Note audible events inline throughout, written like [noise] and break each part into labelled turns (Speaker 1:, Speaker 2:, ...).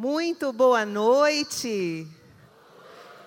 Speaker 1: Muito boa noite.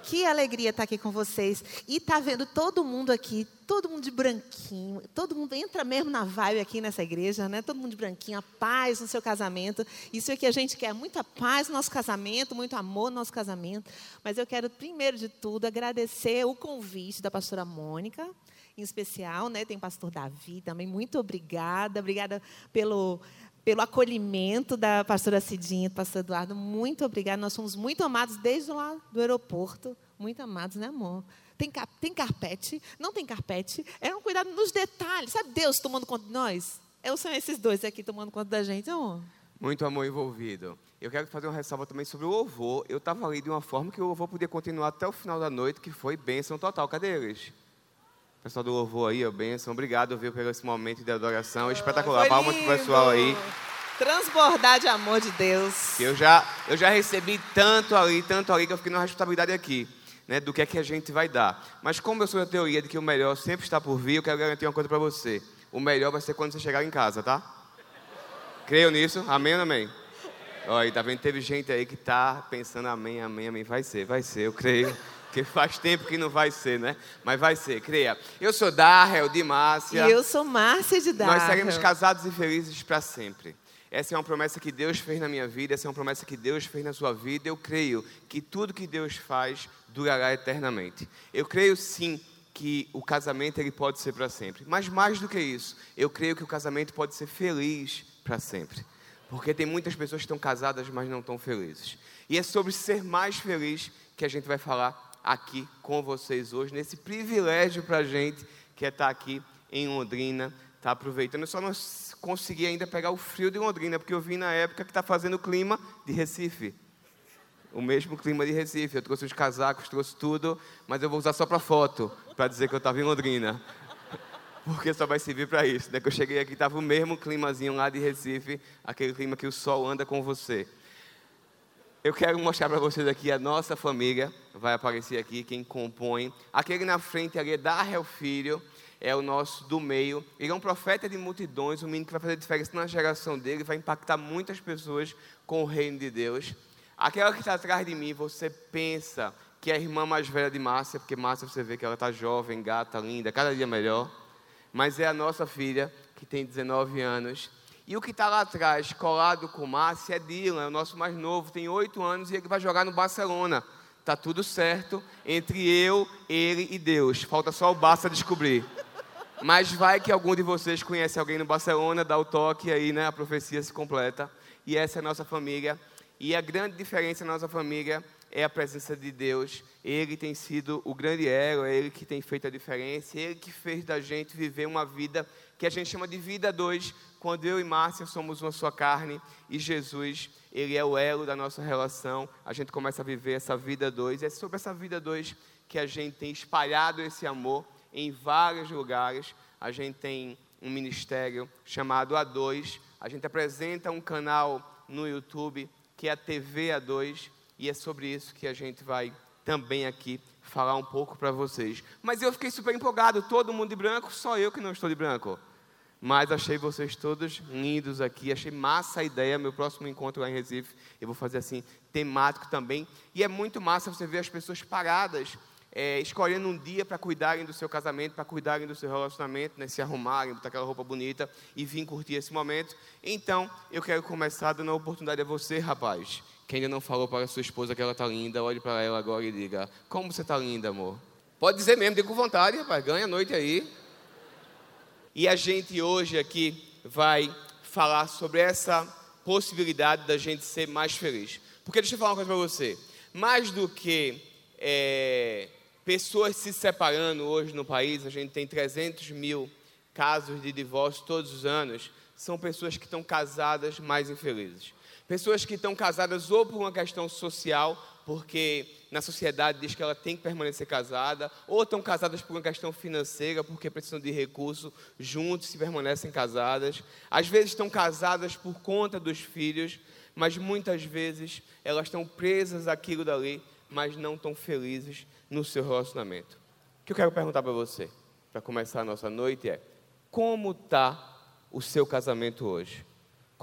Speaker 1: Que alegria estar aqui com vocês. E tá vendo todo mundo aqui, todo mundo de branquinho, todo mundo entra mesmo na vibe aqui nessa igreja, né? Todo mundo de branquinho, a paz no seu casamento. Isso é que a gente quer, muita paz no nosso casamento, muito amor no nosso casamento. Mas eu quero, primeiro de tudo, agradecer o convite da pastora Mônica, em especial, né? Tem o pastor Davi também. Muito obrigada. Obrigada pelo pelo acolhimento da pastora Cidinha, do pastor Eduardo. Muito obrigada. Nós somos muito amados desde lá do aeroporto. Muito amados, né, amor? Tem, tem carpete? Não tem carpete? É um cuidado nos detalhes. Sabe Deus tomando conta de nós? É, são esses dois aqui tomando conta da gente, amor.
Speaker 2: Muito amor envolvido. Eu quero fazer uma ressalva também sobre o louvor. Eu estava ali de uma forma que o louvor podia continuar até o final da noite, que foi bênção total. Cadê eles? Pessoal do louvor aí, a bênção. Obrigado, viu, pelo esse momento de adoração. Espetacular. Palmas pro pessoal aí.
Speaker 1: Transbordar de amor de Deus.
Speaker 2: Eu já, eu já recebi tanto ali, tanto ali, que eu fiquei na responsabilidade aqui. Né, do que é que a gente vai dar. Mas como eu sou da teoria de que o melhor sempre está por vir, eu quero garantir uma coisa para você. O melhor vai ser quando você chegar em casa, tá? Creio nisso? Amém ou amém? Olha, tá vendo? Teve gente aí que tá pensando amém, amém, amém. Vai ser, vai ser, eu creio. Porque faz tempo que não vai ser, né? Mas vai ser, creia. Eu sou Darrell de Márcia.
Speaker 1: E eu sou Márcia de Darrell.
Speaker 2: Nós seremos casados e felizes para sempre. Essa é uma promessa que Deus fez na minha vida, essa é uma promessa que Deus fez na sua vida. Eu creio que tudo que Deus faz durará eternamente. Eu creio sim que o casamento ele pode ser para sempre. Mas mais do que isso, eu creio que o casamento pode ser feliz para sempre. Porque tem muitas pessoas que estão casadas, mas não estão felizes. E é sobre ser mais feliz que a gente vai falar aqui com vocês hoje, nesse privilégio para a gente que é estar tá aqui em Londrina, tá aproveitando. Eu só não consegui ainda pegar o frio de Londrina, porque eu vim na época que está fazendo o clima de Recife. O mesmo clima de Recife. Eu trouxe os casacos, trouxe tudo, mas eu vou usar só para foto, para dizer que eu estava em Londrina. [laughs] Porque só vai servir para isso. Daí que eu cheguei aqui, estava o mesmo climazinho lá de Recife, aquele clima que o sol anda com você. Eu quero mostrar para vocês aqui a nossa família, vai aparecer aqui quem compõe. Aquele na frente ali é Darrell Filho, é o nosso do meio. Ele é um profeta de multidões, um menino que vai fazer diferença na geração dele, vai impactar muitas pessoas com o reino de Deus. Aquela que está atrás de mim, você pensa que é a irmã mais velha de Márcia, porque Márcia você vê que ela está jovem, gata, linda, cada dia melhor. Mas é a nossa filha, que tem 19 anos e o que está lá atrás, colado com o Márcio, é Dylan, é o nosso mais novo, tem oito anos e ele vai jogar no Barcelona. Está tudo certo entre eu, ele e Deus. Falta só o Barça descobrir. Mas vai que algum de vocês conhece alguém no Barcelona, dá o toque aí, né? A profecia se completa. E essa é a nossa família. E a grande diferença na nossa família é a presença de Deus. Ele tem sido o grande elo, é Ele que tem feito a diferença, Ele que fez da gente viver uma vida que a gente chama de vida dois, quando eu e Márcia somos uma só carne e Jesus, ele é o elo da nossa relação, a gente começa a viver essa vida dois. É sobre essa vida dois que a gente tem espalhado esse amor em vários lugares. A gente tem um ministério chamado A2. A gente apresenta um canal no YouTube que é a TV A2 e é sobre isso que a gente vai também aqui falar um pouco para vocês. Mas eu fiquei super empolgado, todo mundo de branco, só eu que não estou de branco. Mas achei vocês todos lindos aqui, achei massa a ideia. Meu próximo encontro lá em Recife, eu vou fazer assim, temático também. E é muito massa você ver as pessoas paradas, é, escolhendo um dia para cuidarem do seu casamento, para cuidarem do seu relacionamento, né, se arrumarem, botar aquela roupa bonita e vir curtir esse momento. Então, eu quero começar dando a oportunidade a você, rapaz, que ainda não falou para sua esposa que ela está linda, olhe para ela agora e diga: Como você está linda, amor? Pode dizer mesmo, diga com vontade, rapaz, ganha a noite aí. E a gente hoje aqui vai falar sobre essa possibilidade da gente ser mais feliz. Porque deixa eu falar uma coisa para você. Mais do que é, pessoas se separando hoje no país, a gente tem 300 mil casos de divórcio todos os anos, são pessoas que estão casadas mais infelizes. Pessoas que estão casadas ou por uma questão social, porque na sociedade diz que ela tem que permanecer casada, ou estão casadas por uma questão financeira, porque precisam de recurso, juntos se permanecem casadas. Às vezes estão casadas por conta dos filhos, mas muitas vezes elas estão presas àquilo dali, mas não estão felizes no seu relacionamento. O que eu quero perguntar para você, para começar a nossa noite, é: como está o seu casamento hoje?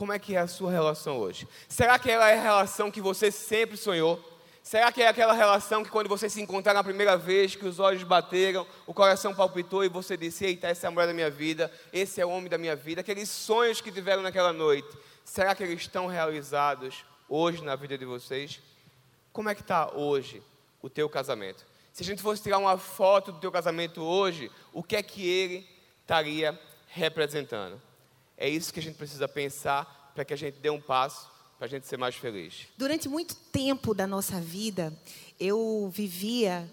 Speaker 2: Como é que é a sua relação hoje? Será que ela é a relação que você sempre sonhou? Será que é aquela relação que quando você se encontrar na primeira vez, que os olhos bateram, o coração palpitou e você disse: Eita, essa é a mulher da minha vida, esse é o homem da minha vida, aqueles sonhos que tiveram naquela noite, será que eles estão realizados hoje na vida de vocês? Como é que está hoje o teu casamento? Se a gente fosse tirar uma foto do teu casamento hoje, o que é que ele estaria representando? É isso que a gente precisa pensar para que a gente dê um passo para a gente ser mais feliz.
Speaker 1: Durante muito tempo da nossa vida, eu vivia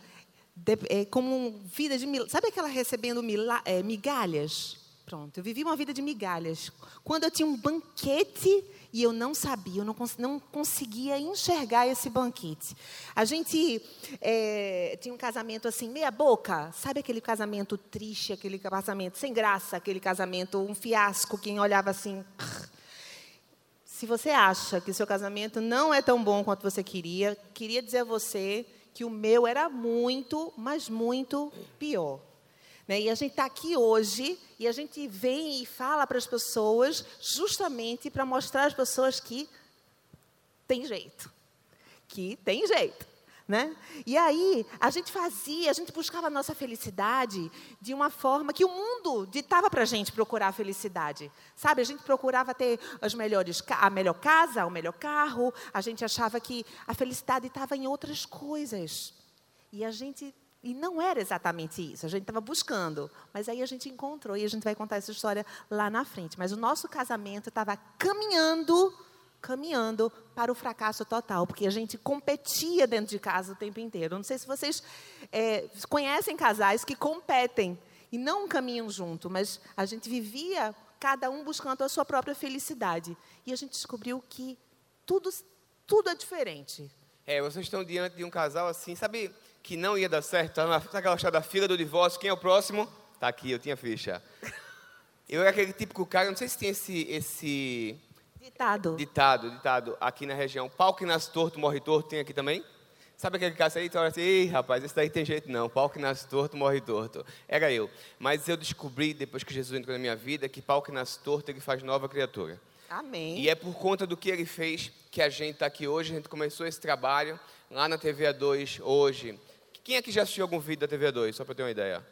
Speaker 1: de, é, como vida de sabe aquela recebendo mila, é, migalhas? Pronto, eu vivi uma vida de migalhas. Quando eu tinha um banquete e eu não sabia, eu não, cons não conseguia enxergar esse banquete. A gente é, tinha um casamento assim, meia boca, sabe aquele casamento triste, aquele casamento sem graça, aquele casamento, um fiasco, quem olhava assim. Se você acha que seu casamento não é tão bom quanto você queria, queria dizer a você que o meu era muito, mas muito pior. Né? E a gente está aqui hoje e a gente vem e fala para as pessoas justamente para mostrar às pessoas que tem jeito. Que tem jeito. Né? E aí, a gente fazia, a gente buscava a nossa felicidade de uma forma que o mundo ditava para a gente procurar a felicidade. Sabe, a gente procurava ter as melhores, a melhor casa, o melhor carro, a gente achava que a felicidade estava em outras coisas. E a gente e não era exatamente isso, a gente estava buscando, mas aí a gente encontrou e a gente vai contar essa história lá na frente. Mas o nosso casamento estava caminhando caminhando para o fracasso total, porque a gente competia dentro de casa o tempo inteiro. Não sei se vocês é, conhecem casais que competem e não caminham junto, mas a gente vivia cada um buscando a sua própria felicidade. E a gente descobriu que tudo, tudo é diferente.
Speaker 2: É, vocês estão diante de um casal assim, sabe que não ia dar certo? Tá sabe aquela história da fila do divórcio? Quem é o próximo? Tá aqui, eu tinha ficha. Eu era aquele típico cara, não sei se tem esse, esse
Speaker 1: Ditado.
Speaker 2: Ditado, ditado. Aqui na região, pau que nasce torto, morre torto, tem aqui também? Sabe aquele caso aí? Tu olha assim, ei rapaz, esse daí tem jeito não. Pau que nasce torto, morre torto. Era eu. Mas eu descobri, depois que Jesus entrou na minha vida, que pau que nasce torto, ele faz nova criatura.
Speaker 1: Amém.
Speaker 2: E é por conta do que ele fez que a gente está aqui hoje. A gente começou esse trabalho lá na TV A2 hoje. Quem aqui já assistiu algum vídeo da TV A2? Só para ter uma ideia.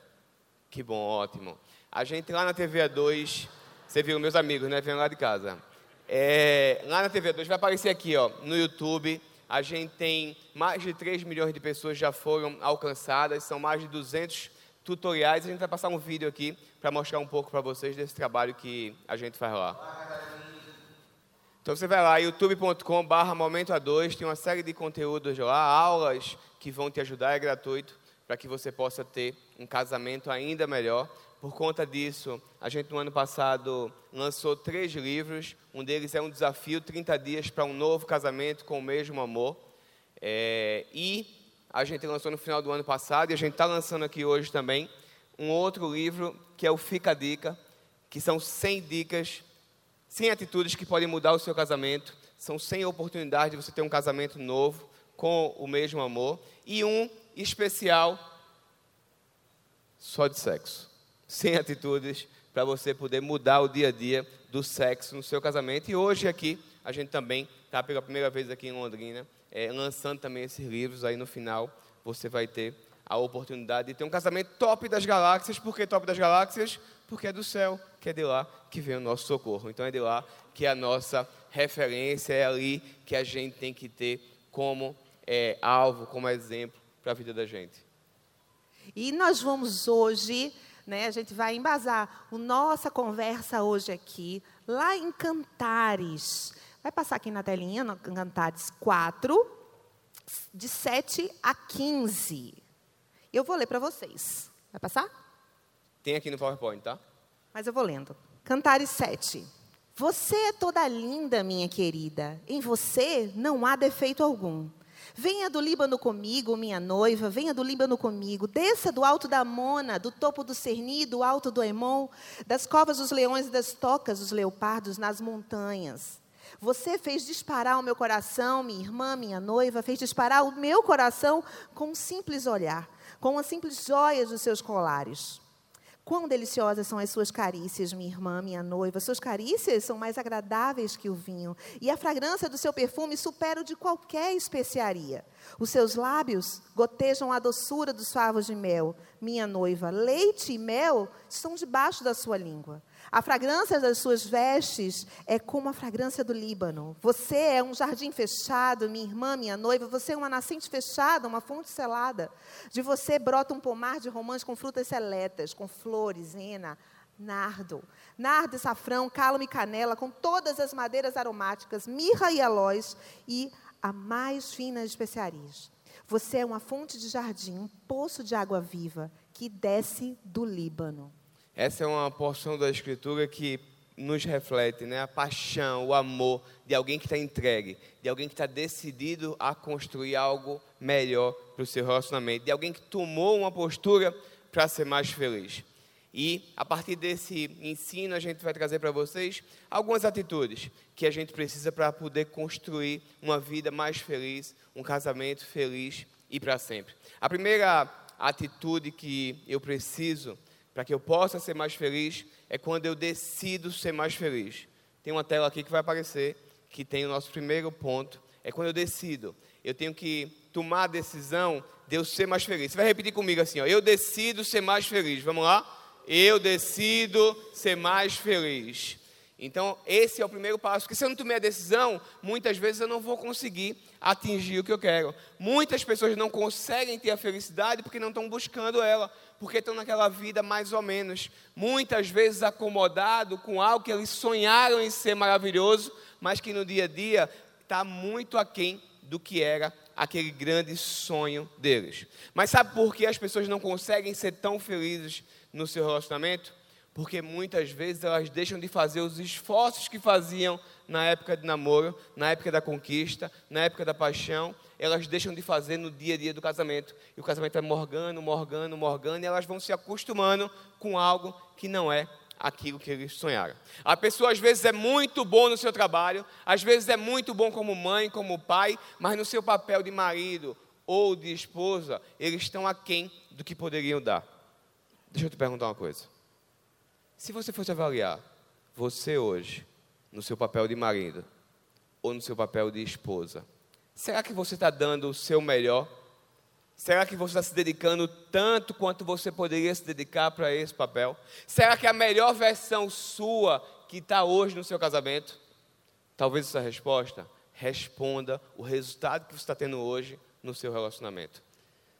Speaker 2: Que bom, ótimo. A gente lá na TV A2, você viu meus amigos, né? Vêm lá de casa. É, lá na TV2 vai aparecer aqui, ó, no YouTube. A gente tem mais de 3 milhões de pessoas já foram alcançadas, são mais de 200 tutoriais. A gente vai passar um vídeo aqui para mostrar um pouco para vocês desse trabalho que a gente faz lá. Então você vai lá, youtube.com/barra momento A2, tem uma série de conteúdos lá, aulas que vão te ajudar, é gratuito, para que você possa ter um casamento ainda melhor. Por conta disso, a gente no ano passado lançou três livros. Um deles é um desafio 30 dias para um novo casamento com o mesmo amor. É, e a gente lançou no final do ano passado e a gente está lançando aqui hoje também um outro livro que é o Fica a Dica, que são 100 dicas, 100 atitudes que podem mudar o seu casamento. São 100 oportunidades de você ter um casamento novo com o mesmo amor e um especial só de sexo. 100 atitudes para você poder mudar o dia a dia do sexo no seu casamento. E hoje aqui, a gente também está pela primeira vez aqui em Londrina, é, lançando também esses livros. Aí no final, você vai ter a oportunidade de ter um casamento top das galáxias. Por que top das galáxias? Porque é do céu, que é de lá que vem o nosso socorro. Então é de lá que é a nossa referência, é ali que a gente tem que ter como é, alvo, como exemplo para a vida da gente.
Speaker 1: E nós vamos hoje né? A gente vai embasar a nossa conversa hoje aqui, lá em Cantares. Vai passar aqui na telinha, no Cantares 4, de 7 a 15. Eu vou ler para vocês. Vai passar?
Speaker 2: Tem aqui no PowerPoint, tá?
Speaker 1: Mas eu vou lendo. Cantares 7. Você é toda linda, minha querida. Em você não há defeito algum. Venha do Líbano comigo, minha noiva, venha do Líbano comigo. Desça do alto da Mona, do topo do Cerni, do alto do Emon, das covas dos leões e das tocas dos leopardos nas montanhas. Você fez disparar o meu coração, minha irmã, minha noiva, fez disparar o meu coração com um simples olhar, com as simples joias dos seus colares. Quão deliciosas são as suas carícias, minha irmã, minha noiva. Suas carícias são mais agradáveis que o vinho, e a fragrância do seu perfume supera o de qualquer especiaria. Os seus lábios gotejam a doçura dos favos de mel, minha noiva. Leite e mel estão debaixo da sua língua. A fragrância das suas vestes é como a fragrância do Líbano. Você é um jardim fechado, minha irmã, minha noiva. Você é uma nascente fechada, uma fonte selada. De você brota um pomar de romãs com frutas seletas, com flores, hena, nardo. Nardo e safrão, cálamo e canela, com todas as madeiras aromáticas, mirra e aloés e a mais finas especiarias. Você é uma fonte de jardim, um poço de água viva que desce do Líbano.
Speaker 2: Essa é uma porção da Escritura que nos reflete né, a paixão, o amor de alguém que está entregue, de alguém que está decidido a construir algo melhor para o seu relacionamento, de alguém que tomou uma postura para ser mais feliz. E a partir desse ensino, a gente vai trazer para vocês algumas atitudes que a gente precisa para poder construir uma vida mais feliz, um casamento feliz e para sempre. A primeira atitude que eu preciso para que eu possa ser mais feliz, é quando eu decido ser mais feliz. Tem uma tela aqui que vai aparecer, que tem o nosso primeiro ponto. É quando eu decido. Eu tenho que tomar a decisão de eu ser mais feliz. Você vai repetir comigo assim, ó. Eu decido ser mais feliz. Vamos lá? Eu decido ser mais feliz. Então, esse é o primeiro passo. Porque se eu não tomei a decisão, muitas vezes eu não vou conseguir atingir o que eu quero. Muitas pessoas não conseguem ter a felicidade porque não estão buscando ela, porque estão naquela vida mais ou menos. Muitas vezes acomodado com algo que eles sonharam em ser maravilhoso, mas que no dia a dia está muito aquém do que era aquele grande sonho deles. Mas sabe por que as pessoas não conseguem ser tão felizes no seu relacionamento? Porque muitas vezes elas deixam de fazer os esforços que faziam na época de namoro, na época da conquista, na época da paixão, elas deixam de fazer no dia a dia do casamento. E o casamento vai morgando, morgando, morgando, e elas vão se acostumando com algo que não é aquilo que eles sonharam. A pessoa às vezes é muito bom no seu trabalho, às vezes é muito bom como mãe, como pai, mas no seu papel de marido ou de esposa, eles estão aquém do que poderiam dar. Deixa eu te perguntar uma coisa. Se você fosse avaliar você hoje, no seu papel de marido ou no seu papel de esposa, será que você está dando o seu melhor? Será que você está se dedicando tanto quanto você poderia se dedicar para esse papel? Será que é a melhor versão sua que está hoje no seu casamento? Talvez essa resposta responda o resultado que você está tendo hoje no seu relacionamento.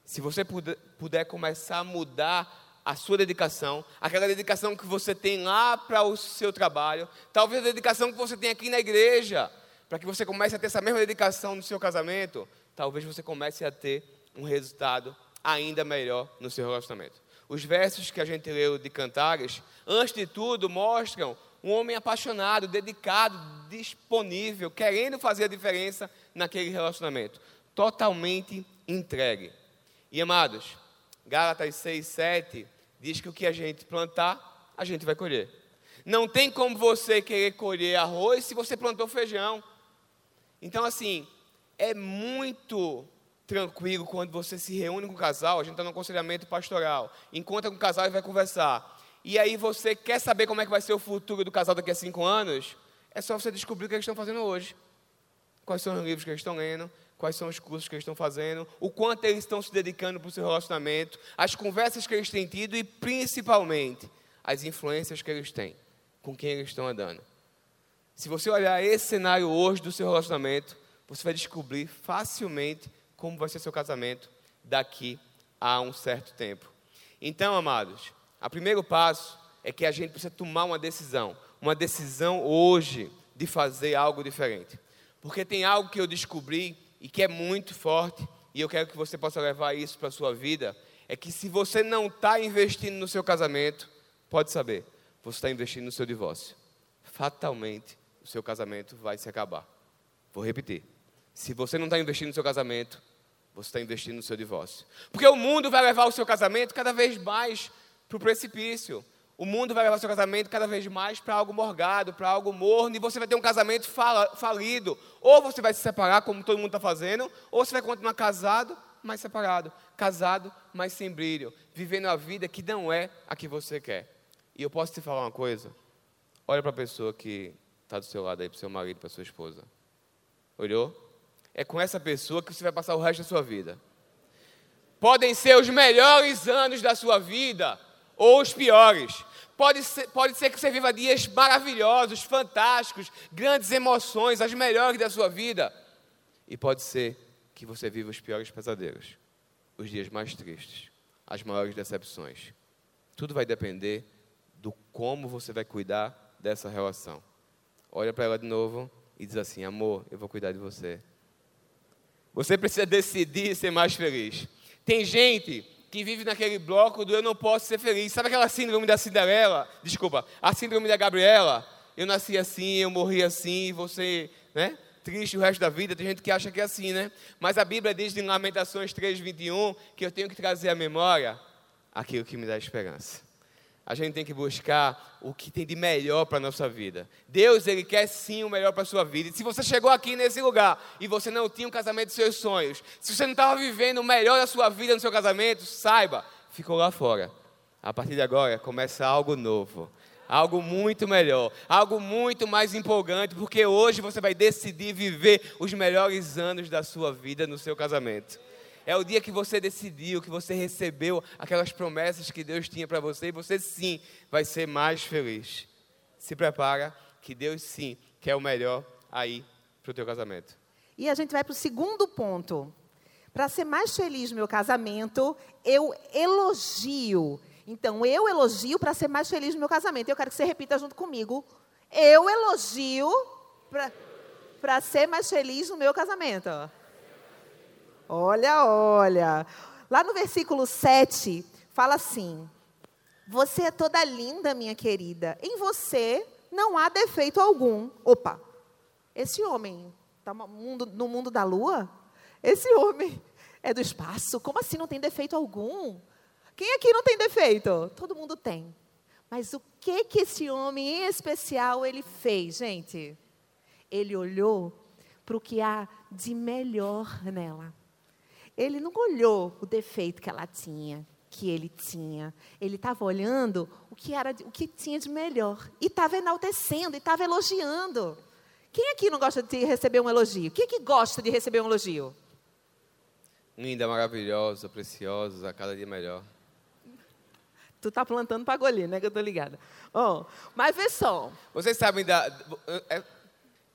Speaker 2: Se você puder, começar a mudar a sua dedicação, aquela dedicação que você tem lá para o seu trabalho, talvez a dedicação que você tem aqui na igreja, para que você comece a ter essa mesma dedicação no seu casamento, talvez você comece a ter um resultado ainda melhor no seu relacionamento. Os versos que a gente leu de Cantares, antes de tudo, mostram um homem apaixonado, dedicado, disponível, querendo fazer a diferença naquele relacionamento, totalmente entregue. E amados, Gálatas 6, 7 diz que o que a gente plantar, a gente vai colher. Não tem como você querer colher arroz se você plantou feijão. Então, assim, é muito tranquilo quando você se reúne com o casal, a gente está no aconselhamento pastoral, encontra com o casal e vai conversar. E aí você quer saber como é que vai ser o futuro do casal daqui a cinco anos? É só você descobrir o que eles estão fazendo hoje. Quais são os livros que eles estão lendo, quais são os cursos que eles estão fazendo, o quanto eles estão se dedicando para o seu relacionamento, as conversas que eles têm tido e principalmente as influências que eles têm, com quem eles estão andando. Se você olhar esse cenário hoje do seu relacionamento, você vai descobrir facilmente como vai ser seu casamento daqui a um certo tempo. Então, amados, o primeiro passo é que a gente precisa tomar uma decisão, uma decisão hoje de fazer algo diferente. Porque tem algo que eu descobri e que é muito forte, e eu quero que você possa levar isso para a sua vida, é que se você não está investindo no seu casamento, pode saber, você está investindo no seu divórcio. Fatalmente, o seu casamento vai se acabar. Vou repetir. Se você não está investindo no seu casamento, você está investindo no seu divórcio. Porque o mundo vai levar o seu casamento cada vez mais para o precipício. O mundo vai levar seu casamento cada vez mais para algo morgado, para algo morno, e você vai ter um casamento falido. Ou você vai se separar, como todo mundo está fazendo, ou você vai continuar casado, mas separado, casado, mas sem brilho, vivendo a vida que não é a que você quer. E eu posso te falar uma coisa? Olha para a pessoa que está do seu lado aí, para o seu marido, para sua esposa. Olhou? É com essa pessoa que você vai passar o resto da sua vida. Podem ser os melhores anos da sua vida ou os piores. Pode ser, pode ser que você viva dias maravilhosos, fantásticos, grandes emoções, as melhores da sua vida. E pode ser que você viva os piores pesadelos, os dias mais tristes, as maiores decepções. Tudo vai depender do como você vai cuidar dessa relação. Olha para ela de novo e diz assim: Amor, eu vou cuidar de você. Você precisa decidir ser mais feliz. Tem gente que vive naquele bloco do eu não posso ser feliz. Sabe aquela síndrome da Cinderela? Desculpa, a síndrome da Gabriela? Eu nasci assim, eu morri assim, você, né? Triste o resto da vida, tem gente que acha que é assim, né? Mas a Bíblia diz em Lamentações 3:21 que eu tenho que trazer à memória aquilo que me dá esperança a gente tem que buscar o que tem de melhor para a nossa vida. Deus, Ele quer sim o melhor para a sua vida. E se você chegou aqui nesse lugar e você não tinha um casamento dos seus sonhos, se você não estava vivendo o melhor da sua vida no seu casamento, saiba, ficou lá fora. A partir de agora, começa algo novo. Algo muito melhor, algo muito mais empolgante, porque hoje você vai decidir viver os melhores anos da sua vida no seu casamento. É o dia que você decidiu, que você recebeu aquelas promessas que Deus tinha para você e você sim vai ser mais feliz. Se prepara que Deus sim quer o melhor aí para o teu casamento.
Speaker 1: E a gente vai para o segundo ponto. Para ser mais feliz no meu casamento, eu elogio. Então, eu elogio para ser mais feliz no meu casamento. Eu quero que você repita junto comigo. Eu elogio para ser mais feliz no meu casamento. Olha, olha. Lá no versículo 7, fala assim: Você é toda linda, minha querida. Em você não há defeito algum. Opa, esse homem está no mundo da lua? Esse homem é do espaço? Como assim não tem defeito algum? Quem aqui não tem defeito? Todo mundo tem. Mas o que que esse homem em especial ele fez, gente? Ele olhou para o que há de melhor nela. Ele não olhou o defeito que ela tinha, que ele tinha. Ele estava olhando o que era, o que tinha de melhor e estava enaltecendo e estava elogiando. Quem aqui não gosta de receber um elogio? Quem que gosta de receber um elogio?
Speaker 2: Linda, maravilhosa, preciosa, a cada dia melhor.
Speaker 1: Tu tá plantando para golir, né? Que eu tô ligada. Oh, mas vê só.
Speaker 2: Vocês sabem da é,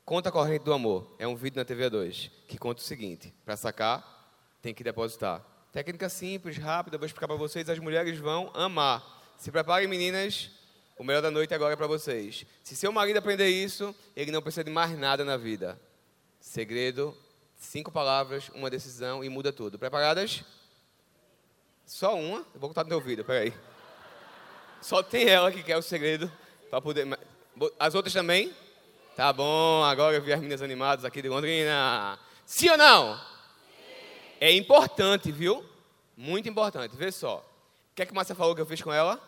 Speaker 2: conta corrente do amor. É um vídeo na TV 2 que conta o seguinte: para sacar tem que depositar. Técnica simples, rápida, vou explicar para vocês. As mulheres vão amar. Se preparem, meninas. O melhor da noite agora é para vocês. Se seu marido aprender isso, ele não precisa de mais nada na vida. Segredo, cinco palavras, uma decisão e muda tudo. Preparadas? Só uma? Eu vou contar no teu ouvido, peraí. Só tem ela que quer o segredo para poder. As outras também? Tá bom, agora eu vi as meninas animadas aqui de Londrina. Sim ou não? É importante, viu? Muito importante. Vê só. O que é que Márcia falou que eu fiz com ela?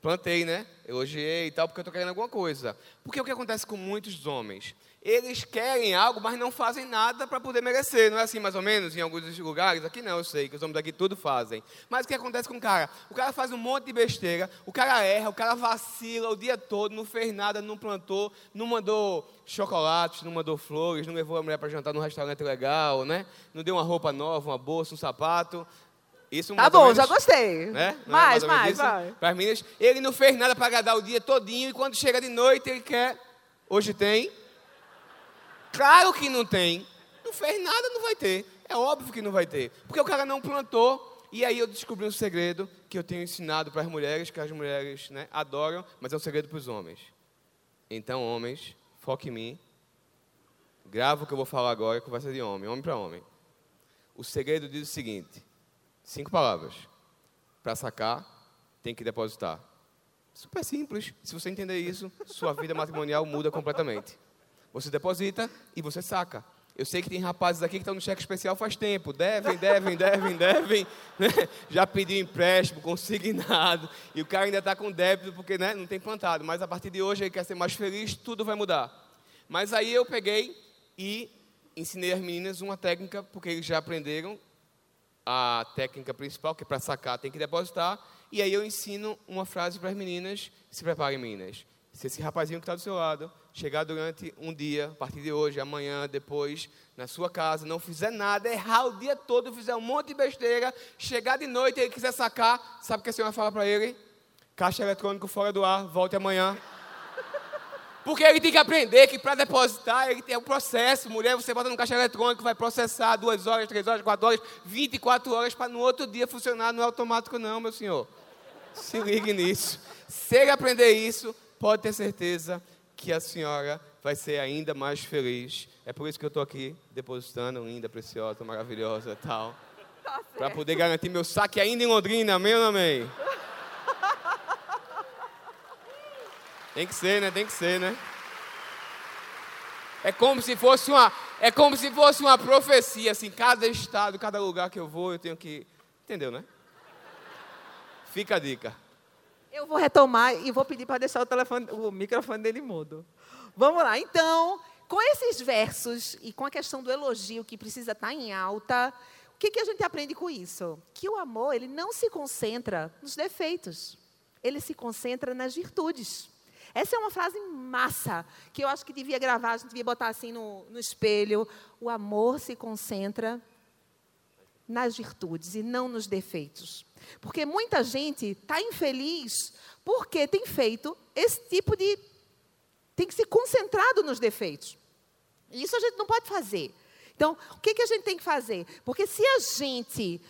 Speaker 2: Plantei, né? Elogiei e tal, porque eu estou querendo alguma coisa. Porque o que acontece com muitos homens? Eles querem algo, mas não fazem nada para poder merecer. Não é assim, mais ou menos, em alguns lugares? Aqui não, eu sei que os homens daqui tudo fazem. Mas o que acontece com o cara? O cara faz um monte de besteira, o cara erra, o cara vacila o dia todo, não fez nada, não plantou, não mandou chocolates, não mandou flores, não levou a mulher para jantar num restaurante legal, né? Não deu uma roupa nova, uma bolsa, um sapato.
Speaker 1: Isso tá bom, menos, já gostei.
Speaker 2: Né?
Speaker 1: Mais, é mais, vai.
Speaker 2: Para as meninas, ele não fez nada para agradar o dia todinho e quando chega de noite ele quer. Hoje tem. Claro que não tem. Não fez nada, não vai ter. É óbvio que não vai ter. Porque o cara não plantou. E aí eu descobri um segredo que eu tenho ensinado para as mulheres, que as mulheres né, adoram, mas é um segredo para os homens. Então, homens, foque em mim. Grava o que eu vou falar agora, conversa de homem, homem para homem. O segredo diz o seguinte: cinco palavras. Para sacar, tem que depositar. Super simples. Se você entender isso, sua vida matrimonial muda completamente. Você deposita e você saca. Eu sei que tem rapazes aqui que estão no cheque especial faz tempo. Devem, devem, [laughs] devem, devem. Né? Já pediu empréstimo, consignado. E o cara ainda está com débito porque né, não tem plantado. Mas a partir de hoje ele quer ser mais feliz, tudo vai mudar. Mas aí eu peguei e ensinei as meninas uma técnica, porque eles já aprenderam. a técnica principal, que é para sacar, tem que depositar. E aí eu ensino uma frase para as meninas. Se preparem, meninas. Se esse rapazinho que está do seu lado chegar durante um dia, a partir de hoje, amanhã, depois, na sua casa, não fizer nada, errar o dia todo, fizer um monte de besteira, chegar de noite e ele quiser sacar, sabe o que a senhora fala para ele? Caixa eletrônico fora do ar, volte amanhã. Porque ele tem que aprender que para depositar, ele tem um processo. Mulher, você bota no caixa eletrônico, vai processar duas horas, três horas, quatro horas, 24 horas para no outro dia funcionar. Não é automático, não, meu senhor. Se ligue nisso. Se ele aprender isso, pode ter certeza que a senhora vai ser ainda mais feliz. É por isso que eu estou aqui depositando, linda, preciosa, maravilhosa e tal. Tá para poder garantir meu saque ainda em Londrina, amém ou não amém? Tem que ser, né? Tem que ser, né? É como se fosse uma, é como se fosse uma profecia, assim, cada estado, cada lugar que eu vou, eu tenho que, entendeu, né? Fica a dica.
Speaker 1: Eu vou retomar e vou pedir para deixar o telefone, o microfone dele mudo. Vamos lá. Então, com esses versos e com a questão do elogio que precisa estar em alta, o que, que a gente aprende com isso? Que o amor, ele não se concentra nos defeitos. Ele se concentra nas virtudes. Essa é uma frase massa, que eu acho que devia gravar, a gente devia botar assim no, no espelho. O amor se concentra nas virtudes e não nos defeitos. Porque muita gente está infeliz porque tem feito esse tipo de. tem que se concentrado nos defeitos. E isso a gente não pode fazer. Então, o que, que a gente tem que fazer? Porque se a gente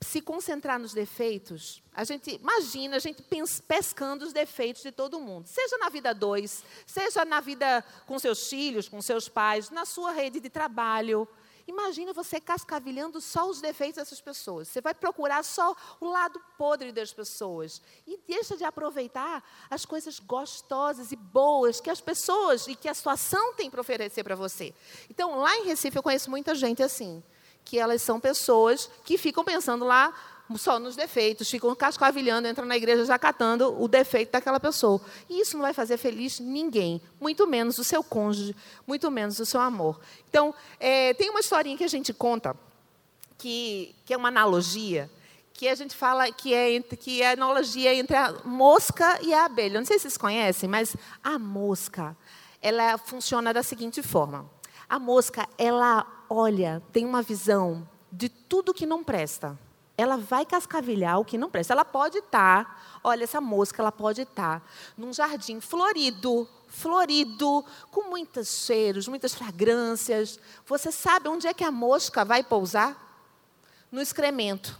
Speaker 1: se concentrar nos defeitos, a gente imagina a gente pescando os defeitos de todo mundo, seja na vida dois, seja na vida com seus filhos, com seus pais, na sua rede de trabalho. Imagina você cascavilhando só os defeitos dessas pessoas. Você vai procurar só o lado podre das pessoas e deixa de aproveitar as coisas gostosas e boas que as pessoas e que a situação tem para oferecer para você. Então, lá em Recife eu conheço muita gente assim que elas são pessoas que ficam pensando lá só nos defeitos, ficam cascavilhando, entram na igreja já catando o defeito daquela pessoa. E isso não vai fazer feliz ninguém, muito menos o seu cônjuge, muito menos o seu amor. Então, é, tem uma historinha que a gente conta, que, que é uma analogia, que a gente fala que é, que é a analogia entre a mosca e a abelha. Não sei se vocês conhecem, mas a mosca, ela funciona da seguinte forma. A mosca, ela olha, tem uma visão de tudo que não presta. Ela vai cascavilhar o que não presta. Ela pode estar, tá, olha, essa mosca, ela pode estar tá num jardim florido, florido, com muitos cheiros, muitas fragrâncias. Você sabe onde é que a mosca vai pousar? No excremento.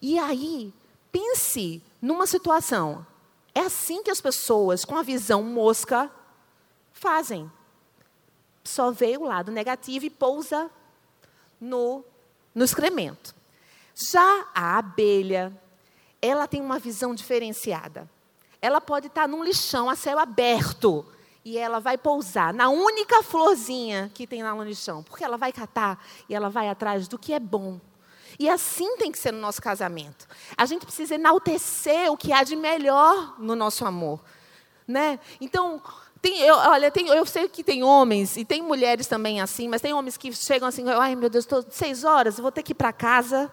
Speaker 1: E aí, pense numa situação. É assim que as pessoas com a visão mosca fazem só vê o lado negativo e pousa no, no excremento. Já a abelha, ela tem uma visão diferenciada. Ela pode estar num lixão a céu aberto e ela vai pousar na única florzinha que tem lá no lixão, porque ela vai catar e ela vai atrás do que é bom. E assim tem que ser no nosso casamento. A gente precisa enaltecer o que há de melhor no nosso amor, né? Então, tem, eu, olha, tem, eu sei que tem homens e tem mulheres também assim, mas tem homens que chegam assim, ai meu Deus, estou seis horas, vou ter que ir para casa.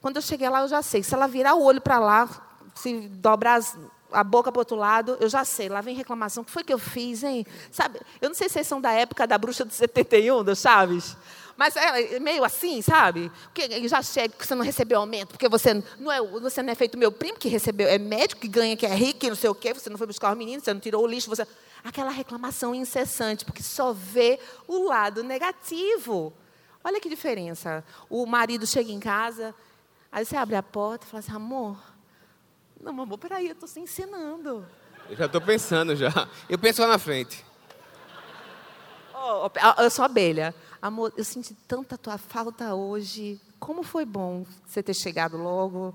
Speaker 1: Quando eu cheguei lá, eu já sei. Se ela virar o olho para lá, se dobrar as, a boca para o outro lado, eu já sei. Lá vem reclamação. O que foi que eu fiz, hein? Sabe? Eu não sei se vocês são da época da bruxa de 71, do Chaves. Mas é meio assim, sabe? Porque já chega que você não recebeu aumento, porque você não, é, você não é feito meu primo, que recebeu, é médico, que ganha, que é rico, que não sei o quê, você não foi buscar os meninos, você não tirou o lixo, você aquela reclamação incessante, porque só vê o lado negativo. Olha que diferença. O marido chega em casa, aí você abre a porta e fala assim, amor, não, amor, peraí, eu estou se ensinando.
Speaker 2: Eu já estou pensando já. Eu penso lá na frente.
Speaker 1: Oh, eu sou abelha. Amor, eu senti tanta tua falta hoje. Como foi bom você ter chegado logo.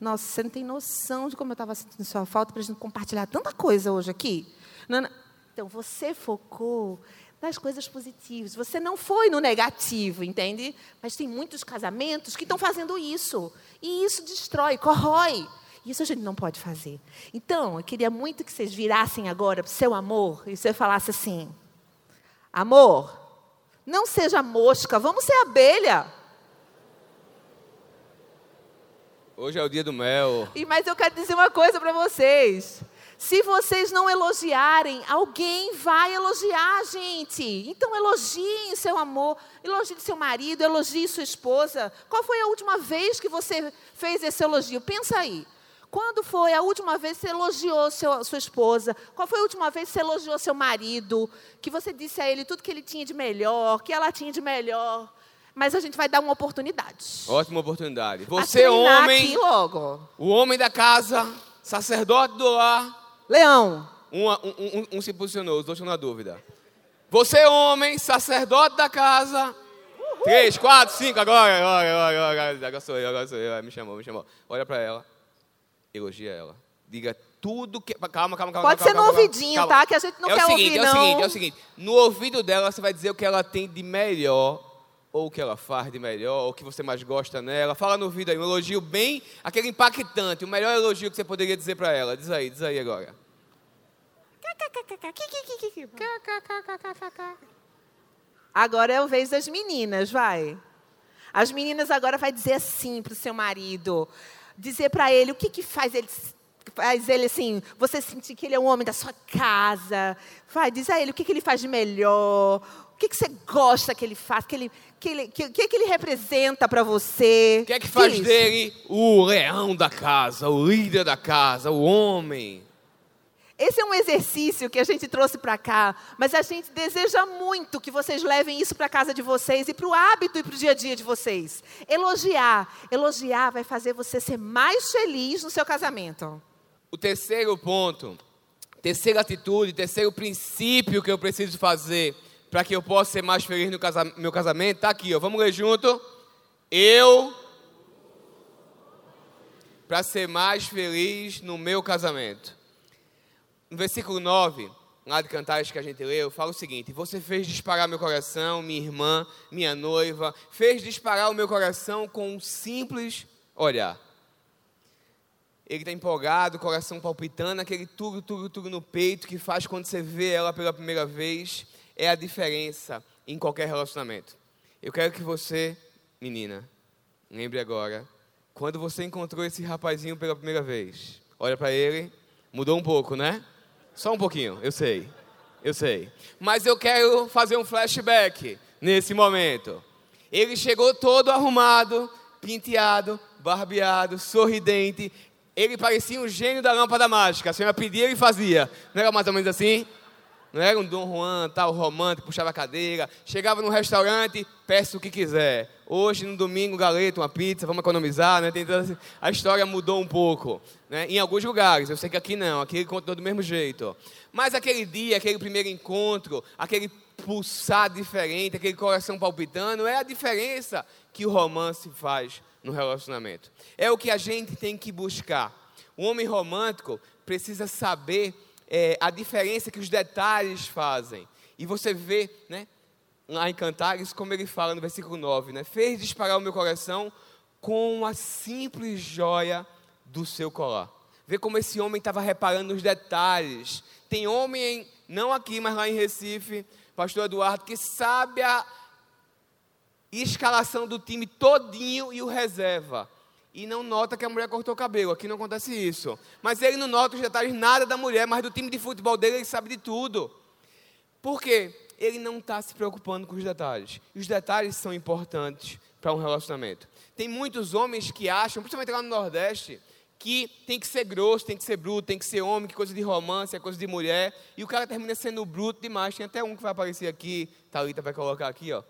Speaker 1: Nossa, você não tem noção de como eu estava sentindo sua falta para a gente compartilhar tanta coisa hoje aqui. Não, então, você focou nas coisas positivas. Você não foi no negativo, entende? Mas tem muitos casamentos que estão fazendo isso. E isso destrói, corrói. Isso a gente não pode fazer. Então, eu queria muito que vocês virassem agora para o seu amor e você falasse assim: Amor, não seja mosca, vamos ser abelha.
Speaker 2: Hoje é o dia do mel.
Speaker 1: E mas eu quero dizer uma coisa para vocês. Se vocês não elogiarem, alguém vai elogiar, gente. Então elogiem seu amor, elogie seu marido, elogie sua esposa. Qual foi a última vez que você fez esse elogio? Pensa aí. Quando foi a última vez que você elogiou seu, sua esposa? Qual foi a última vez que você elogiou seu marido? Que você disse a ele tudo que ele tinha de melhor, que ela tinha de melhor? Mas a gente vai dar uma oportunidade.
Speaker 2: Ótima oportunidade. Você, homem.
Speaker 1: Aqui logo.
Speaker 2: O homem da casa, sacerdote do lar.
Speaker 1: Leão.
Speaker 2: Um, um, um, um se posicionou, os dois estão na dúvida. Você, homem, sacerdote da casa. Uhul. Três, quatro, cinco, agora, agora, agora, agora, agora sou eu, agora sou eu. Me chamou, me chamou. Olha para ela, elogia ela. Diga tudo que. Calma, calma, calma.
Speaker 1: Pode
Speaker 2: calma,
Speaker 1: ser
Speaker 2: calma,
Speaker 1: no ouvidinho,
Speaker 2: calma.
Speaker 1: tá? Que a gente não
Speaker 2: é
Speaker 1: quer
Speaker 2: o seguinte,
Speaker 1: ouvir,
Speaker 2: é
Speaker 1: não.
Speaker 2: É o seguinte, é o seguinte. No ouvido dela, você vai dizer o que ela tem de melhor ou o que ela faz de melhor, ou o que você mais gosta nela. Fala no vídeo aí, um elogio bem, aquele impactante, o melhor elogio que você poderia dizer para ela. Diz aí, diz aí agora.
Speaker 1: Agora é o vez das meninas, vai. As meninas agora vai dizer assim para o seu marido, dizer para ele o que, que faz ele faz ele assim, você sentir que ele é um homem da sua casa. Vai, diz a ele o que, que ele faz de melhor, o que, que você gosta que ele faça, que ele, que ele, que, que, que ele representa para você.
Speaker 2: O que é que faz Diz. dele o leão da casa, o líder da casa, o homem?
Speaker 1: Esse é um exercício que a gente trouxe para cá, mas a gente deseja muito que vocês levem isso para casa de vocês e para o hábito e para o dia a dia de vocês. Elogiar, elogiar vai fazer você ser mais feliz no seu casamento.
Speaker 2: O terceiro ponto, terceira atitude, terceiro princípio que eu preciso fazer para que eu possa ser mais feliz no meu casamento, está aqui, ó. Vamos ler junto. Eu, para ser mais feliz no meu casamento. No versículo 9, lá de Cantares que a gente leu, fala o seguinte: Você fez disparar meu coração, minha irmã, minha noiva, fez disparar o meu coração com um simples olhar. Ele está empolgado, coração palpitando, aquele tudo, tudo, tudo no peito que faz quando você vê ela pela primeira vez é a diferença em qualquer relacionamento. Eu quero que você, menina, lembre agora, quando você encontrou esse rapazinho pela primeira vez, olha para ele, mudou um pouco, né? Só um pouquinho, eu sei, eu sei. Mas eu quero fazer um flashback nesse momento. Ele chegou todo arrumado, penteado, barbeado, sorridente. Ele parecia um gênio da lâmpada mágica. A senhora pedia e fazia. Não era mais ou menos assim? Não era um Dom Juan, tal, romântico, puxava a cadeira. Chegava no restaurante, peça o que quiser. Hoje, no domingo, galeto, uma pizza, vamos economizar, né? A história mudou um pouco, né? Em alguns lugares, eu sei que aqui não, aqui ele continuou do mesmo jeito. Mas aquele dia, aquele primeiro encontro, aquele pulsar diferente, aquele coração palpitando, é a diferença que o romance faz no relacionamento. É o que a gente tem que buscar. O homem romântico precisa saber é, a diferença que os detalhes fazem. E você vê, né, lá em Cantares, como ele fala no versículo 9, né, fez disparar o meu coração com a simples joia do seu colar. Vê como esse homem estava reparando nos detalhes. Tem homem, não aqui, mas lá em Recife, pastor Eduardo, que sabe a escalação do time todinho e o reserva e não nota que a mulher cortou o cabelo. Aqui não acontece isso. Mas ele não nota os detalhes nada da mulher, mas do time de futebol dele ele sabe de tudo. Por quê? Ele não está se preocupando com os detalhes. E os detalhes são importantes para um relacionamento. Tem muitos homens que acham, principalmente lá no Nordeste, que tem que ser grosso, tem que ser bruto, tem que ser homem, que coisa de romance, é coisa de mulher. E o cara termina sendo bruto demais. Tem até um que vai aparecer aqui, Thalita vai colocar aqui, ó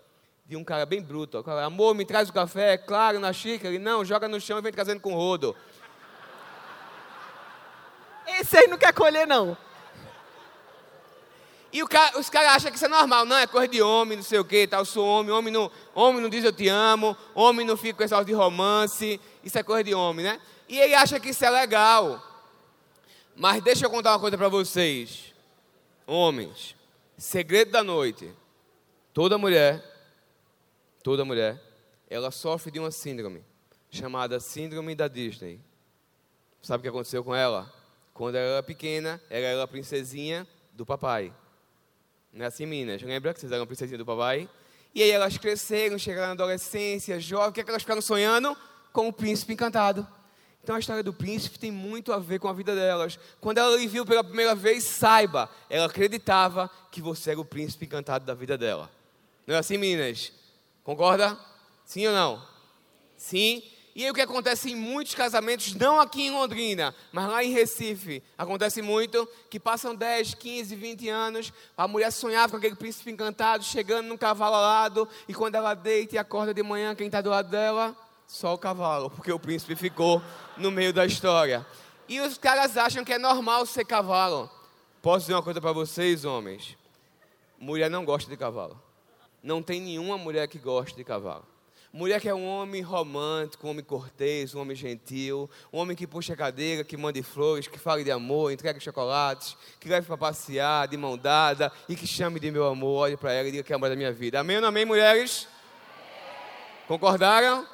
Speaker 2: de um cara bem bruto. Amor, me traz o café, claro, na xícara. Ele, não, joga no chão e vem trazendo com rodo.
Speaker 1: Esse aí não quer colher, não.
Speaker 2: E cara, os caras acham que isso é normal. Não, é coisa de homem, não sei o quê, tal. Eu sou homem, homem não, homem não diz eu te amo, homem não fica com essa de romance. Isso é coisa de homem, né? E ele acha que isso é legal. Mas deixa eu contar uma coisa para vocês. Homens, segredo da noite. Toda mulher toda mulher, ela sofre de uma síndrome chamada Síndrome da Disney. Sabe o que aconteceu com ela? Quando ela era pequena, ela era a princesinha do papai. Não é assim, meninas? Lembra que vocês eram princesinha do papai? E aí elas cresceram, chegaram na adolescência, jovem, o que, é que elas ficaram sonhando? Com o príncipe encantado. Então a história do príncipe tem muito a ver com a vida delas. Quando ela lhe viu pela primeira vez, saiba, ela acreditava que você era o príncipe encantado da vida dela. Não é assim, meninas? Concorda? Sim ou não? Sim. E aí o que acontece em muitos casamentos, não aqui em Londrina, mas lá em Recife, acontece muito que passam 10, 15, 20 anos, a mulher sonhava com aquele príncipe encantado, chegando num cavalo alado, e quando ela deita e acorda de manhã, quem está do lado dela? Só o cavalo, porque o príncipe ficou no meio da história. E os caras acham que é normal ser cavalo. Posso dizer uma coisa para vocês, homens? Mulher não gosta de cavalo. Não tem nenhuma mulher que goste de cavalo. Mulher que é um homem romântico, um homem cortês, um homem gentil, um homem que puxa a cadeira, que mande flores, que fale de amor, entregue chocolates, que leve para passear de mão dada e que chame de meu amor, olhe para ela e diga que é a amor da minha vida. Amém ou não amém, mulheres? Concordaram?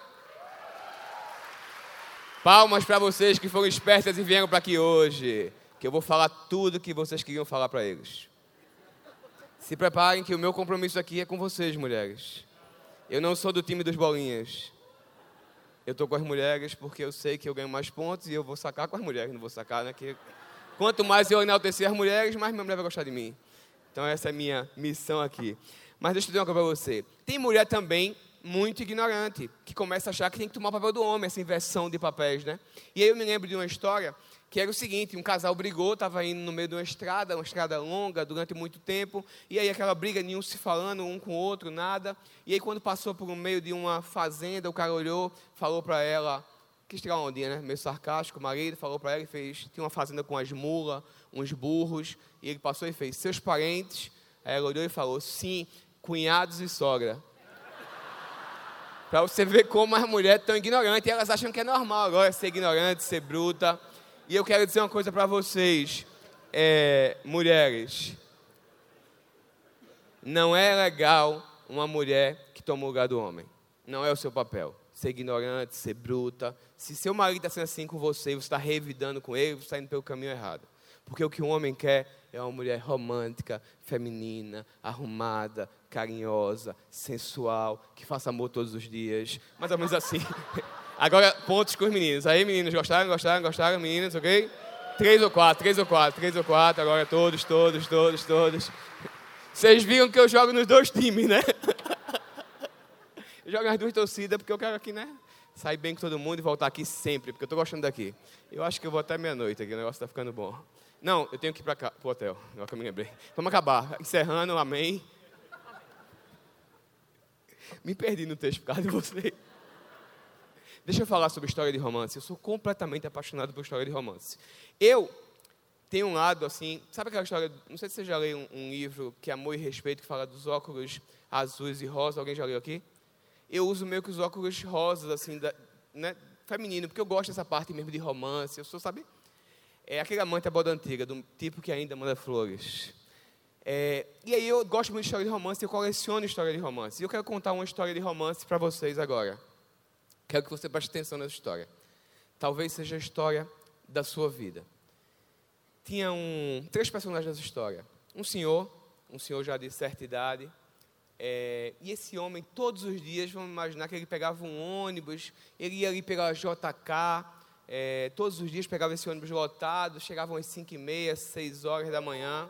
Speaker 2: Palmas para vocês que foram espertas e vieram para aqui hoje, que eu vou falar tudo que vocês queriam falar para eles. Se preparem que o meu compromisso aqui é com vocês, mulheres. Eu não sou do time dos bolinhas. Eu estou com as mulheres porque eu sei que eu ganho mais pontos e eu vou sacar com as mulheres, não vou sacar, né? Que quanto mais eu enaltecer as mulheres, mais minha mulher vai gostar de mim. Então essa é a minha missão aqui. Mas deixa eu dizer uma coisa para você. Tem mulher também muito ignorante, que começa a achar que tem que tomar o papel do homem, essa inversão de papéis, né? E aí eu me lembro de uma história que era o seguinte: um casal brigou, estava indo no meio de uma estrada, uma estrada longa, durante muito tempo, e aí aquela briga, nenhum se falando um com o outro, nada. E aí, quando passou por um meio de uma fazenda, o cara olhou, falou para ela, quis tirar uma ondinha, né? Meio sarcástico, o marido falou para ela e fez: tinha uma fazenda com as mulas, uns burros, e ele passou e fez: seus parentes. Aí ela olhou e falou: sim, cunhados e sogra. Para você ver como as mulheres estão ignorantes, e elas acham que é normal agora ser ignorante, ser bruta. E eu quero dizer uma coisa para vocês, é, mulheres. Não é legal uma mulher que toma o lugar do homem. Não é o seu papel. Ser ignorante, ser bruta. Se seu marido está sendo assim com você, você está revidando com ele, você está indo pelo caminho errado. Porque o que um homem quer é uma mulher romântica, feminina, arrumada, carinhosa, sensual, que faça amor todos os dias. Mais ou menos assim. [laughs] Agora, pontos com os meninos. Aí, meninos, gostaram, gostaram, gostaram, meninos, ok? Três ou quatro, três ou quatro, três ou quatro. Agora todos, todos, todos, todos. Vocês viram que eu jogo nos dois times, né? [laughs] Eu jogo nas duas torcidas porque eu quero aqui, né? Sair bem com todo mundo e voltar aqui sempre, porque eu tô gostando daqui. Eu acho que eu vou até meia-noite aqui, o negócio tá ficando bom. Não, eu tenho que ir para cá, pro hotel, agora que eu me lembrei. Vamos acabar. Encerrando, amém. Me perdi no texto por causa de vocês. Deixa eu falar sobre história de romance. Eu sou completamente apaixonado por história de romance. Eu tenho um lado assim, sabe aquela história? Não sei se você já leu um, um livro que é Amor e Respeito, que fala dos óculos azuis e rosas. Alguém já leu aqui? Eu uso meio que os óculos rosas, assim, da, né, feminino, porque eu gosto dessa parte mesmo de romance. Eu sou, sabe? É aquele amante à boda antiga, do tipo que ainda manda flores. É, e aí eu gosto muito de história de romance, eu coleciono história de romance. E eu quero contar uma história de romance para vocês agora. Quero que você preste atenção nessa história. Talvez seja a história da sua vida. Tinha um, três personagens nessa história. Um senhor, um senhor já de certa idade, é, e esse homem, todos os dias, vamos imaginar que ele pegava um ônibus, ele ia ali pela JK, é, todos os dias pegava esse ônibus lotado, chegavam às 5 e meia, 6 horas da manhã,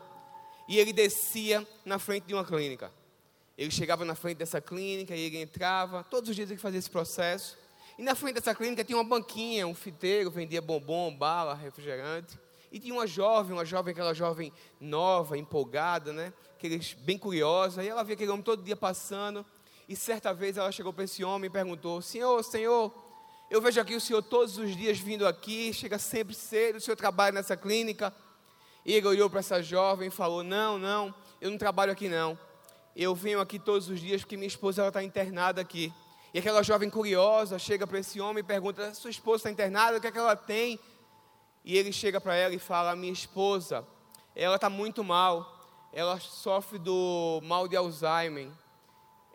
Speaker 2: e ele descia na frente de uma clínica. Ele chegava na frente dessa clínica e ele entrava, todos os dias ele fazia esse processo, e na frente dessa clínica tinha uma banquinha, um fiteiro, vendia bombom, bala, refrigerante. E tinha uma jovem, uma jovem, aquela jovem nova, empolgada, né? Aqueles, bem curiosa. E ela via aquele homem todo dia passando. E certa vez ela chegou para esse homem e perguntou: Senhor, Senhor, eu vejo aqui o senhor todos os dias vindo aqui, chega sempre cedo, o senhor trabalha nessa clínica. E ele olhou para essa jovem e falou: Não, não, eu não trabalho aqui não. Eu venho aqui todos os dias porque minha esposa está internada aqui. E aquela jovem curiosa chega para esse homem e pergunta: Sua esposa está internada? O que é que ela tem? E ele chega para ela e fala: Minha esposa, ela está muito mal. Ela sofre do mal de Alzheimer.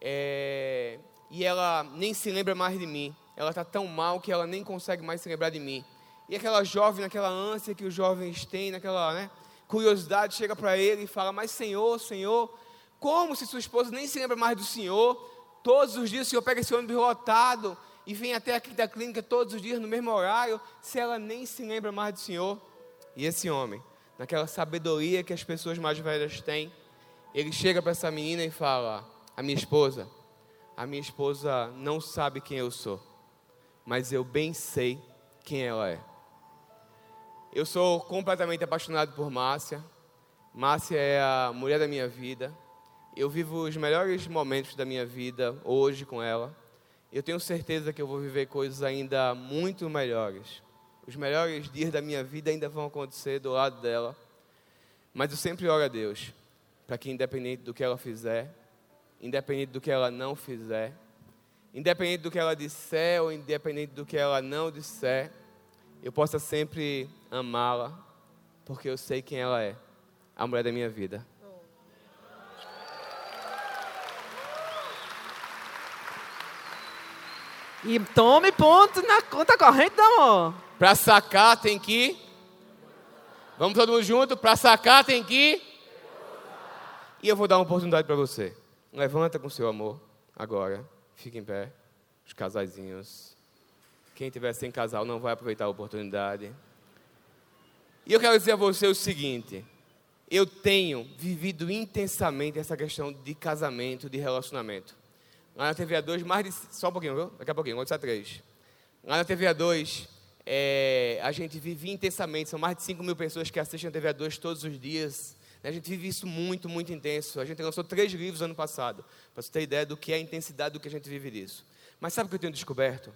Speaker 2: É, e ela nem se lembra mais de mim. Ela está tão mal que ela nem consegue mais se lembrar de mim. E aquela jovem, naquela ânsia que os jovens têm, naquela né, curiosidade, chega para ele e fala: Mas Senhor, Senhor, como se sua esposa nem se lembra mais do Senhor? Todos os dias o Senhor pega esse ônibus lotado e vem até aqui da clínica todos os dias no mesmo horário, se ela nem se lembra mais do Senhor? E esse homem, naquela sabedoria que as pessoas mais velhas têm, ele chega para essa menina e fala: A minha esposa, a minha esposa não sabe quem eu sou, mas eu bem sei quem ela é. Eu sou completamente apaixonado por Márcia. Márcia é a mulher da minha vida. Eu vivo os melhores momentos da minha vida hoje com ela. Eu tenho certeza que eu vou viver coisas ainda muito melhores. Os melhores dias da minha vida ainda vão acontecer do lado dela. Mas eu sempre oro a Deus para que, independente do que ela fizer, independente do que ela não fizer, independente do que ela disser ou independente do que ela não disser, eu possa sempre amá-la, porque eu sei quem ela é, a mulher da minha vida.
Speaker 1: E tome ponto na conta corrente do amor.
Speaker 2: Para sacar tem que. Vamos todo mundo junto? Para sacar tem que. E eu vou dar uma oportunidade para você. Levanta com seu amor agora. Fique em pé. Os casaizinhos. Quem tiver sem casal não vai aproveitar a oportunidade. E eu quero dizer a você o seguinte: eu tenho vivido intensamente essa questão de casamento, de relacionamento. Lá na TVA 2, mais de. Só um pouquinho, viu? Daqui a pouquinho, vou a três. Lá na TVA 2, é, a gente vive intensamente, são mais de 5 mil pessoas que assistem a TVA 2 todos os dias. A gente vive isso muito, muito intenso. A gente lançou três livros ano passado, para você ter ideia do que é a intensidade do que a gente vive disso. Mas sabe o que eu tenho descoberto?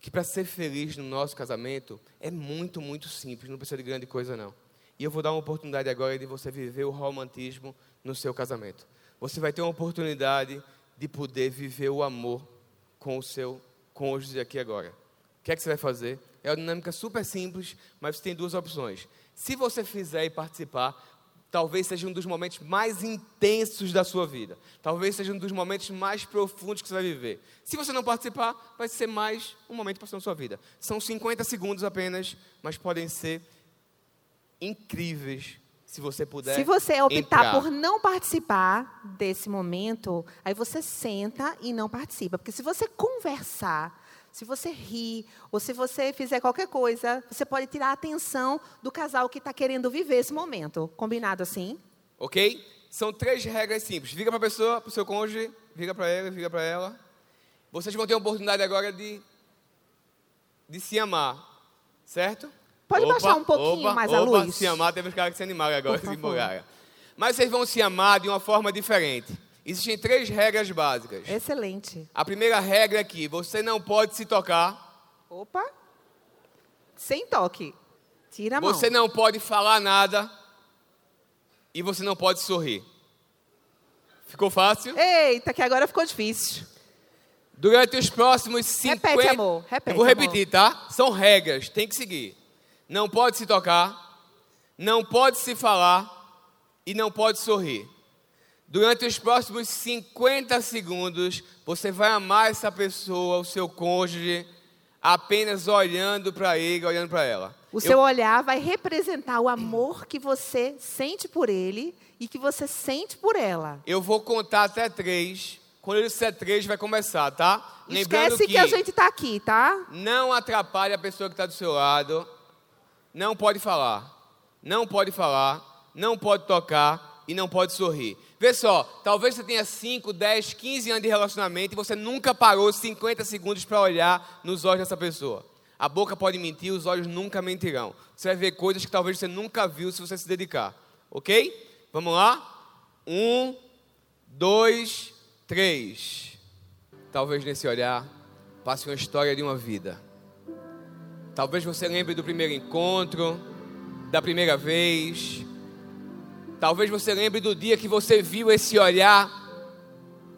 Speaker 2: Que para ser feliz no nosso casamento é muito, muito simples, não precisa de grande coisa não. E eu vou dar uma oportunidade agora de você viver o romantismo no seu casamento. Você vai ter uma oportunidade de poder viver o amor com o seu cônjuge aqui agora. O que é que você vai fazer? É uma dinâmica super simples, mas você tem duas opções. Se você fizer e participar, talvez seja um dos momentos mais intensos da sua vida. Talvez seja um dos momentos mais profundos que você vai viver. Se você não participar, vai ser mais um momento para na sua vida. São 50 segundos apenas, mas podem ser incríveis se você puder.
Speaker 1: Se você optar
Speaker 2: entrar.
Speaker 1: por não participar desse momento, aí você senta e não participa. Porque se você conversar, se você rir, ou se você fizer qualquer coisa, você pode tirar a atenção do casal que está querendo viver esse momento. Combinado assim?
Speaker 2: Ok? São três regras simples. Vira para a pessoa, para o seu cônjuge, vira para ele, vira para ela. Vocês vão ter a oportunidade agora de, de se amar, certo?
Speaker 1: Pode
Speaker 2: Opa,
Speaker 1: baixar um pouquinho
Speaker 2: opa,
Speaker 1: mais a
Speaker 2: opa,
Speaker 1: luz?
Speaker 2: Se amar, teve os caras que se animaram agora, se empolgaram. Mas vocês vão se amar de uma forma diferente. Existem três regras básicas.
Speaker 1: Excelente.
Speaker 2: A primeira regra é que você não pode se tocar,
Speaker 1: Opa. Sem toque. Tira a mão.
Speaker 2: você não pode falar nada e você não pode sorrir. Ficou fácil?
Speaker 1: Eita, que agora ficou difícil.
Speaker 2: Durante os próximos 50...
Speaker 1: Repete, amor, repete,
Speaker 2: Eu vou
Speaker 1: amor.
Speaker 2: repetir, tá? São regras, tem que seguir. Não pode se tocar, não pode se falar e não pode sorrir. Durante os próximos 50 segundos, você vai amar essa pessoa, o seu cônjuge, apenas olhando para ele, olhando para ela.
Speaker 1: O
Speaker 2: Eu-
Speaker 1: seu olhar vai representar o amor que você sente por ele e que você sente por ela.
Speaker 2: Eu vou contar até três. Quando eu disser três, vai começar, tá?
Speaker 1: Esquece que... a gente está aqui, tá?
Speaker 2: não atrapalhe a pessoa que está do seu lado. Não pode falar. Não pode falar. Não pode tocar. E não pode sorrir. Vê só, talvez você tenha 5, 10, 15 anos de relacionamento e você nunca parou 50 segundos para olhar nos olhos dessa pessoa. A boca pode mentir, os olhos nunca mentirão. Você vai ver coisas que talvez você nunca viu se você se dedicar. Ok? Vamos lá? Um, dois, três. Talvez nesse olhar passe uma história de uma vida. Talvez você lembre do primeiro encontro, da primeira vez. Talvez você lembre do dia que você viu esse olhar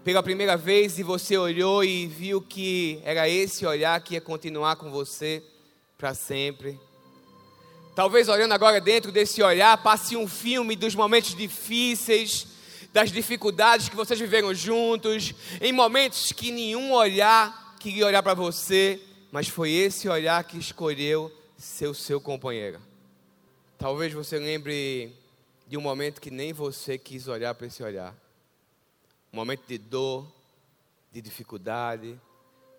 Speaker 2: pela primeira vez e você olhou e viu que era esse olhar que ia continuar com você para sempre. Talvez olhando agora dentro desse olhar, passe um filme dos momentos difíceis, das dificuldades que vocês viveram juntos, em momentos que nenhum olhar queria olhar para você, mas foi esse olhar que escolheu ser o seu companheiro. Talvez você lembre de um momento que nem você quis olhar para esse olhar. Um momento de dor, de dificuldade,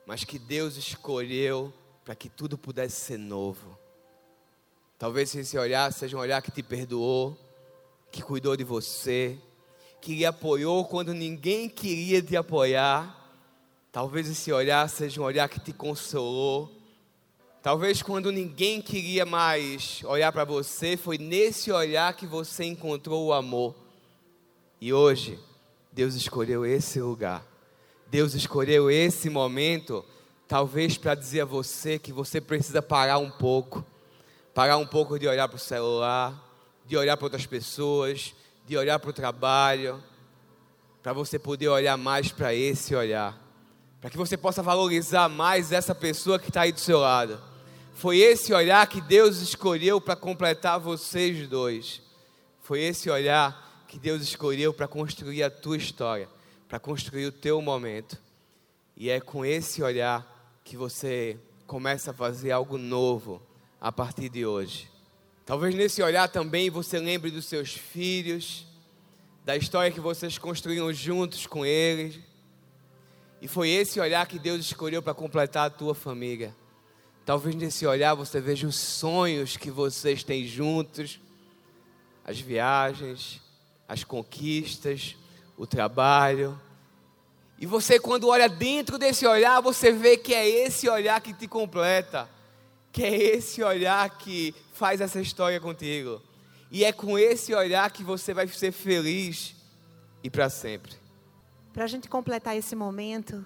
Speaker 2: mas que Deus escolheu para que tudo pudesse ser novo. Talvez esse olhar seja um olhar que te perdoou, que cuidou de você, que lhe apoiou quando ninguém queria te apoiar. Talvez esse olhar seja um olhar que te consolou. Talvez quando ninguém queria mais olhar para você, foi nesse olhar que você encontrou o amor. E hoje, Deus escolheu esse lugar. Deus escolheu esse momento, talvez para dizer a você que você precisa parar um pouco. Parar um pouco de olhar para o celular, de olhar para outras pessoas, de olhar para o trabalho, para você poder olhar mais para esse olhar. Para que você possa valorizar mais essa pessoa que está aí do seu lado. Foi esse olhar que Deus escolheu para completar vocês dois. Foi esse olhar que Deus escolheu para construir a tua história para construir o teu momento. E é com esse olhar que você começa a fazer algo novo a partir de hoje. Talvez nesse olhar também você lembre dos seus filhos, da história que vocês construíram juntos com eles. E foi esse olhar que Deus escolheu para completar a tua família. Talvez nesse olhar você veja os sonhos que vocês têm juntos, as viagens, as conquistas, o trabalho. E você, quando olha dentro desse olhar, você vê que é esse olhar que te completa, que é esse olhar que faz essa história contigo. E é com esse olhar que você vai ser feliz e para sempre.
Speaker 1: Para a gente completar esse momento,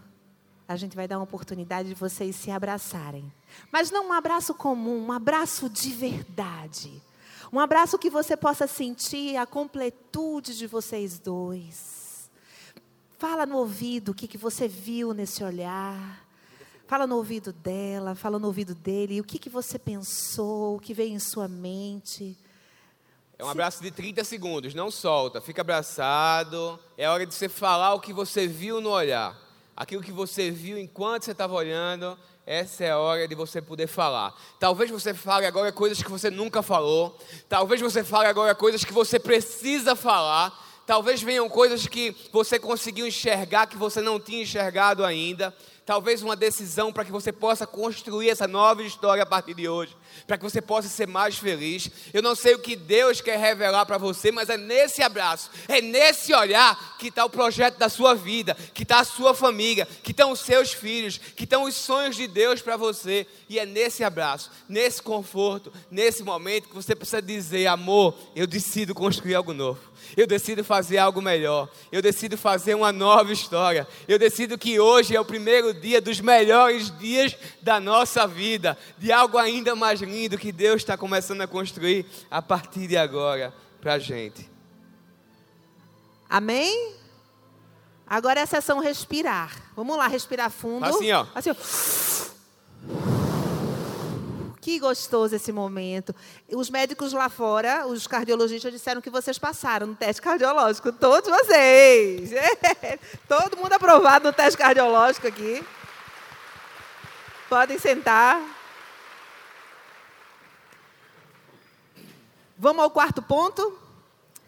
Speaker 1: a gente vai dar uma oportunidade de vocês se abraçarem. Mas não um abraço comum, um abraço de verdade. Um abraço que você possa sentir a completude de vocês dois. Fala no ouvido o que, que você viu nesse olhar. Fala no ouvido dela, fala no ouvido dele. O que, que você pensou, o que veio em sua mente.
Speaker 2: É um abraço de 30 segundos, não solta. Fica abraçado. É hora de você falar o que você viu no olhar. Aquilo que você viu enquanto você estava olhando. Essa é a hora de você poder falar. Talvez você fale agora coisas que você nunca falou. Talvez você fale agora coisas que você precisa falar. Talvez venham coisas que você conseguiu enxergar que você não tinha enxergado ainda. Talvez uma decisão para que você possa construir essa nova história a partir de hoje para que você possa ser mais feliz. Eu não sei o que Deus quer revelar para você, mas é nesse abraço, é nesse olhar que está o projeto da sua vida, que está a sua família, que estão os seus filhos, que estão os sonhos de Deus para você. E é nesse abraço, nesse conforto, nesse momento que você precisa dizer: amor, eu decido construir algo novo. Eu decido fazer algo melhor. Eu decido fazer uma nova história. Eu decido que hoje é o primeiro dia dos melhores dias da nossa vida, de algo ainda mais lindo que Deus está começando a construir a partir de agora para a gente.
Speaker 1: Amém? Agora é a sessão respirar. Vamos lá, respirar fundo.
Speaker 2: Assim, ó.
Speaker 1: Assim, ó. Que gostoso esse momento. Os médicos lá fora, os cardiologistas disseram que vocês passaram no teste cardiológico. Todos vocês. [laughs] Todo mundo aprovado no teste cardiológico aqui. Podem sentar. Vamos ao quarto ponto?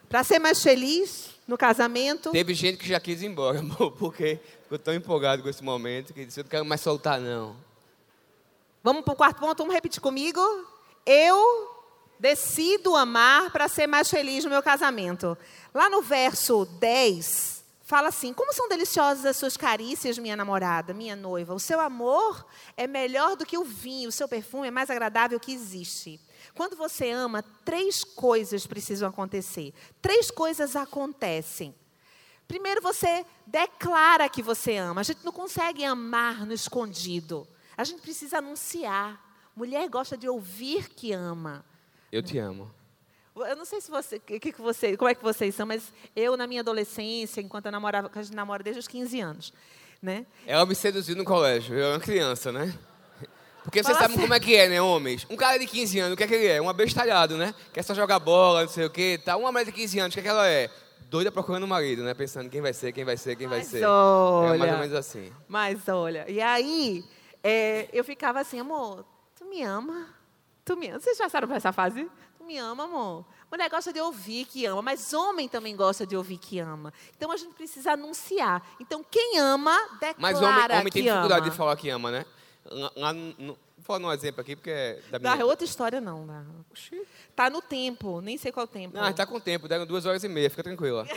Speaker 1: Para ser mais feliz no casamento.
Speaker 2: Teve gente que já quis ir embora, [laughs] porque ficou tão empolgado com esse momento que disse: Eu não quero mais soltar, não.
Speaker 1: Vamos para o quarto ponto? Vamos repetir comigo? Eu decido amar para ser mais feliz no meu casamento. Lá no verso 10, fala assim: Como são deliciosas as suas carícias, minha namorada, minha noiva. O seu amor é melhor do que o vinho, o seu perfume é mais agradável que existe. Quando você ama, três coisas precisam acontecer. Três coisas acontecem. Primeiro, você declara que você ama. A gente não consegue amar no escondido. A gente precisa anunciar. Mulher gosta de ouvir que ama.
Speaker 2: Eu te amo.
Speaker 1: Eu não sei se você, que, que você, como é que vocês são, mas eu na minha adolescência, enquanto eu namorava, a gente namora desde os 15 anos, né?
Speaker 2: Ela me seduziu no colégio, eu era uma criança, né? Porque vocês sabem como é que é, né, homens? Um cara de 15 anos, o que é que ele é? Um abestalhado, né? Quer só jogar bola, não sei o quê, tá? Uma mulher de 15 anos, o que é que ela é? Doida procurando um marido, né? Pensando quem vai ser, quem vai ser, quem vai
Speaker 1: Mas
Speaker 2: ser.
Speaker 1: Olha,
Speaker 2: é mais ou menos assim.
Speaker 1: Mas olha, e aí é, eu ficava assim, amor, tu me ama? Tu me ama. Vocês passaram por essa fase? Tu me ama, amor. Mulher gosta de ouvir que ama, mas homem também gosta de ouvir que ama. Então a gente precisa anunciar. Então quem ama, declara
Speaker 2: Mas homem, homem tem
Speaker 1: que
Speaker 2: dificuldade
Speaker 1: ama.
Speaker 2: de falar que ama, né? Lá, no, vou falar um exemplo aqui, porque é da minha...
Speaker 1: outra história, não. Dá. Tá no tempo, nem sei qual tempo.
Speaker 2: Não, tá com tempo, deram duas horas e meia, fica tranquila. [laughs]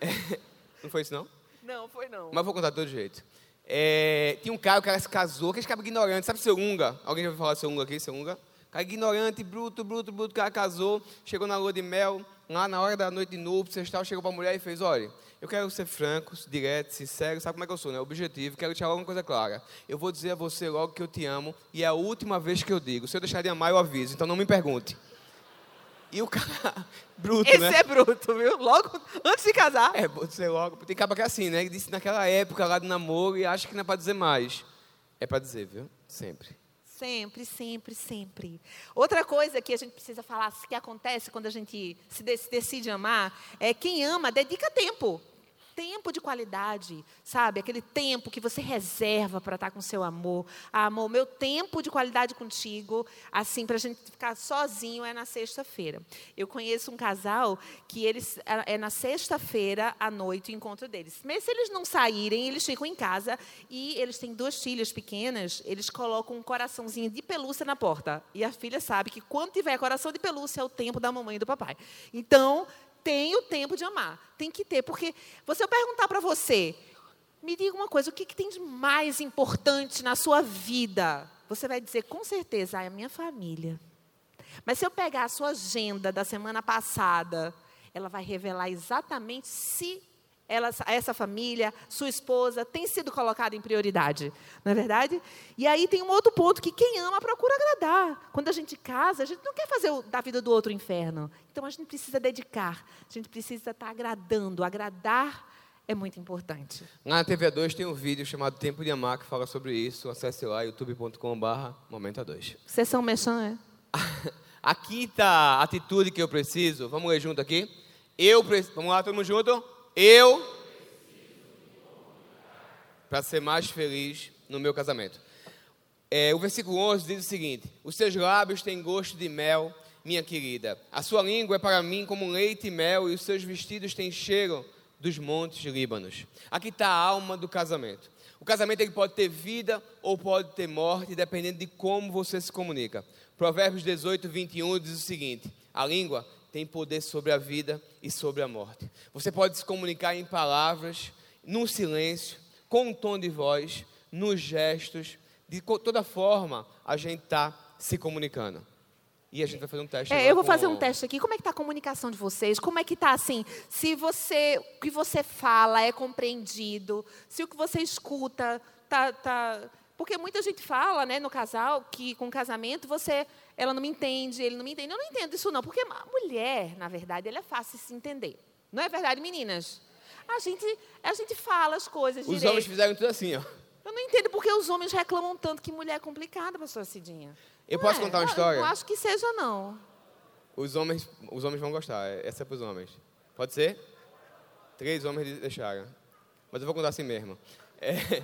Speaker 2: É, não foi isso, não?
Speaker 1: Não, foi não.
Speaker 2: Mas vou contar de todo jeito. É, tinha um cara, o cara se casou, aquele cara ignorante, sabe seu Unga? Alguém já ouviu falar de seu Unga aqui, seu Unga? Cara ignorante, bruto, bruto, bruto, o cara casou, chegou na lua de mel, lá na hora da noite de núpcias, tal, chegou para a mulher e fez, olha, eu quero ser franco, direto, sincero, sabe como é que eu sou, né? Objetivo, quero te falar uma coisa clara. Eu vou dizer a você logo que eu te amo e é a última vez que eu digo. Se eu deixar de amar, eu aviso, então não me pergunte. E o cara, [laughs] bruto,
Speaker 1: Esse
Speaker 2: né?
Speaker 1: é bruto, viu? Logo antes de casar.
Speaker 2: É, pode ser logo. Tem capa que é assim, né? Disse naquela época lá do namoro e acha que não é para dizer mais. É para dizer, viu? Sempre.
Speaker 1: Sempre, sempre, sempre. Outra coisa que a gente precisa falar, que acontece quando a gente se decide amar, é quem ama dedica tempo. Tempo de qualidade, sabe? Aquele tempo que você reserva para estar com seu amor. Ah, amor, meu tempo de qualidade contigo, assim, para a gente ficar sozinho, é na sexta-feira. Eu conheço um casal que eles é é na sexta-feira à noite o encontro deles. Mas se eles não saírem, eles ficam em casa e eles têm duas filhas pequenas, eles colocam um coraçãozinho de pelúcia na porta. E a filha sabe que quando tiver coração de pelúcia é o tempo da mamãe e do papai. Então, tem o tempo de amar. Tem que ter, porque se eu perguntar para você, me diga uma coisa, o que, que tem de mais importante na sua vida? Você vai dizer com certeza, ah, é a minha família. Mas se eu pegar a sua agenda da semana passada, ela vai revelar exatamente se ela, essa família, sua esposa, tem sido colocada em prioridade. Não é verdade? E aí tem um outro ponto que quem ama procura agradar. Quando a gente casa, a gente não quer fazer o- da vida do outro inferno. Então a gente precisa dedicar, a gente precisa estar agradando. Agradar é muito importante.
Speaker 2: Na TV2 tem um vídeo chamado Tempo de Amar que fala sobre isso. Acesse lá, youtube.com.br Momento A2.
Speaker 1: Sessão mexã, é? [laughs]
Speaker 2: A quinta atitude que eu preciso, vamos ler junto aqui. Eu preciso, vamos lá, todo mundo junto? Eu, para ser mais feliz no meu casamento. É, o versículo 11 diz o seguinte: Os seus lábios têm gosto de mel, minha querida. A sua língua é para mim como leite e mel, e os seus vestidos têm cheiro dos montes Líbanos. Aqui está a alma do casamento. O casamento ele pode ter vida ou pode ter morte, dependendo de como você se comunica. Provérbios 18, 21 diz o seguinte: A língua tem poder sobre a vida e sobre a morte. Você pode se comunicar em palavras, no silêncio, com um tom de voz, nos gestos, de toda forma a gente está se comunicando. E a gente vai fazer um teste.
Speaker 1: É, eu vou fazer um teste aqui. Como é que está a comunicação de vocês? Como é que está assim? Se você, o que você fala é compreendido, se o que você escuta tá, tá... porque muita gente fala, né, no casal que com o casamento você, ela não me entende, ele não me entende. Eu não entendo isso não, porque a mulher, na verdade, ela é fácil de se entender. Não é verdade, meninas? A gente, a gente fala as coisas
Speaker 2: Os
Speaker 1: direito.
Speaker 2: homens fizeram tudo assim, ó.
Speaker 1: Eu não entendo porque os homens reclamam tanto que mulher é complicada, pastor Cidinha.
Speaker 2: Eu
Speaker 1: Não
Speaker 2: posso
Speaker 1: é?
Speaker 2: contar uma história?
Speaker 1: Eu não acho que seja, não.
Speaker 2: Os homens, os homens vão gostar. Essa é para os homens. Pode ser? Três homens deixaram. Mas eu vou contar assim mesmo. É,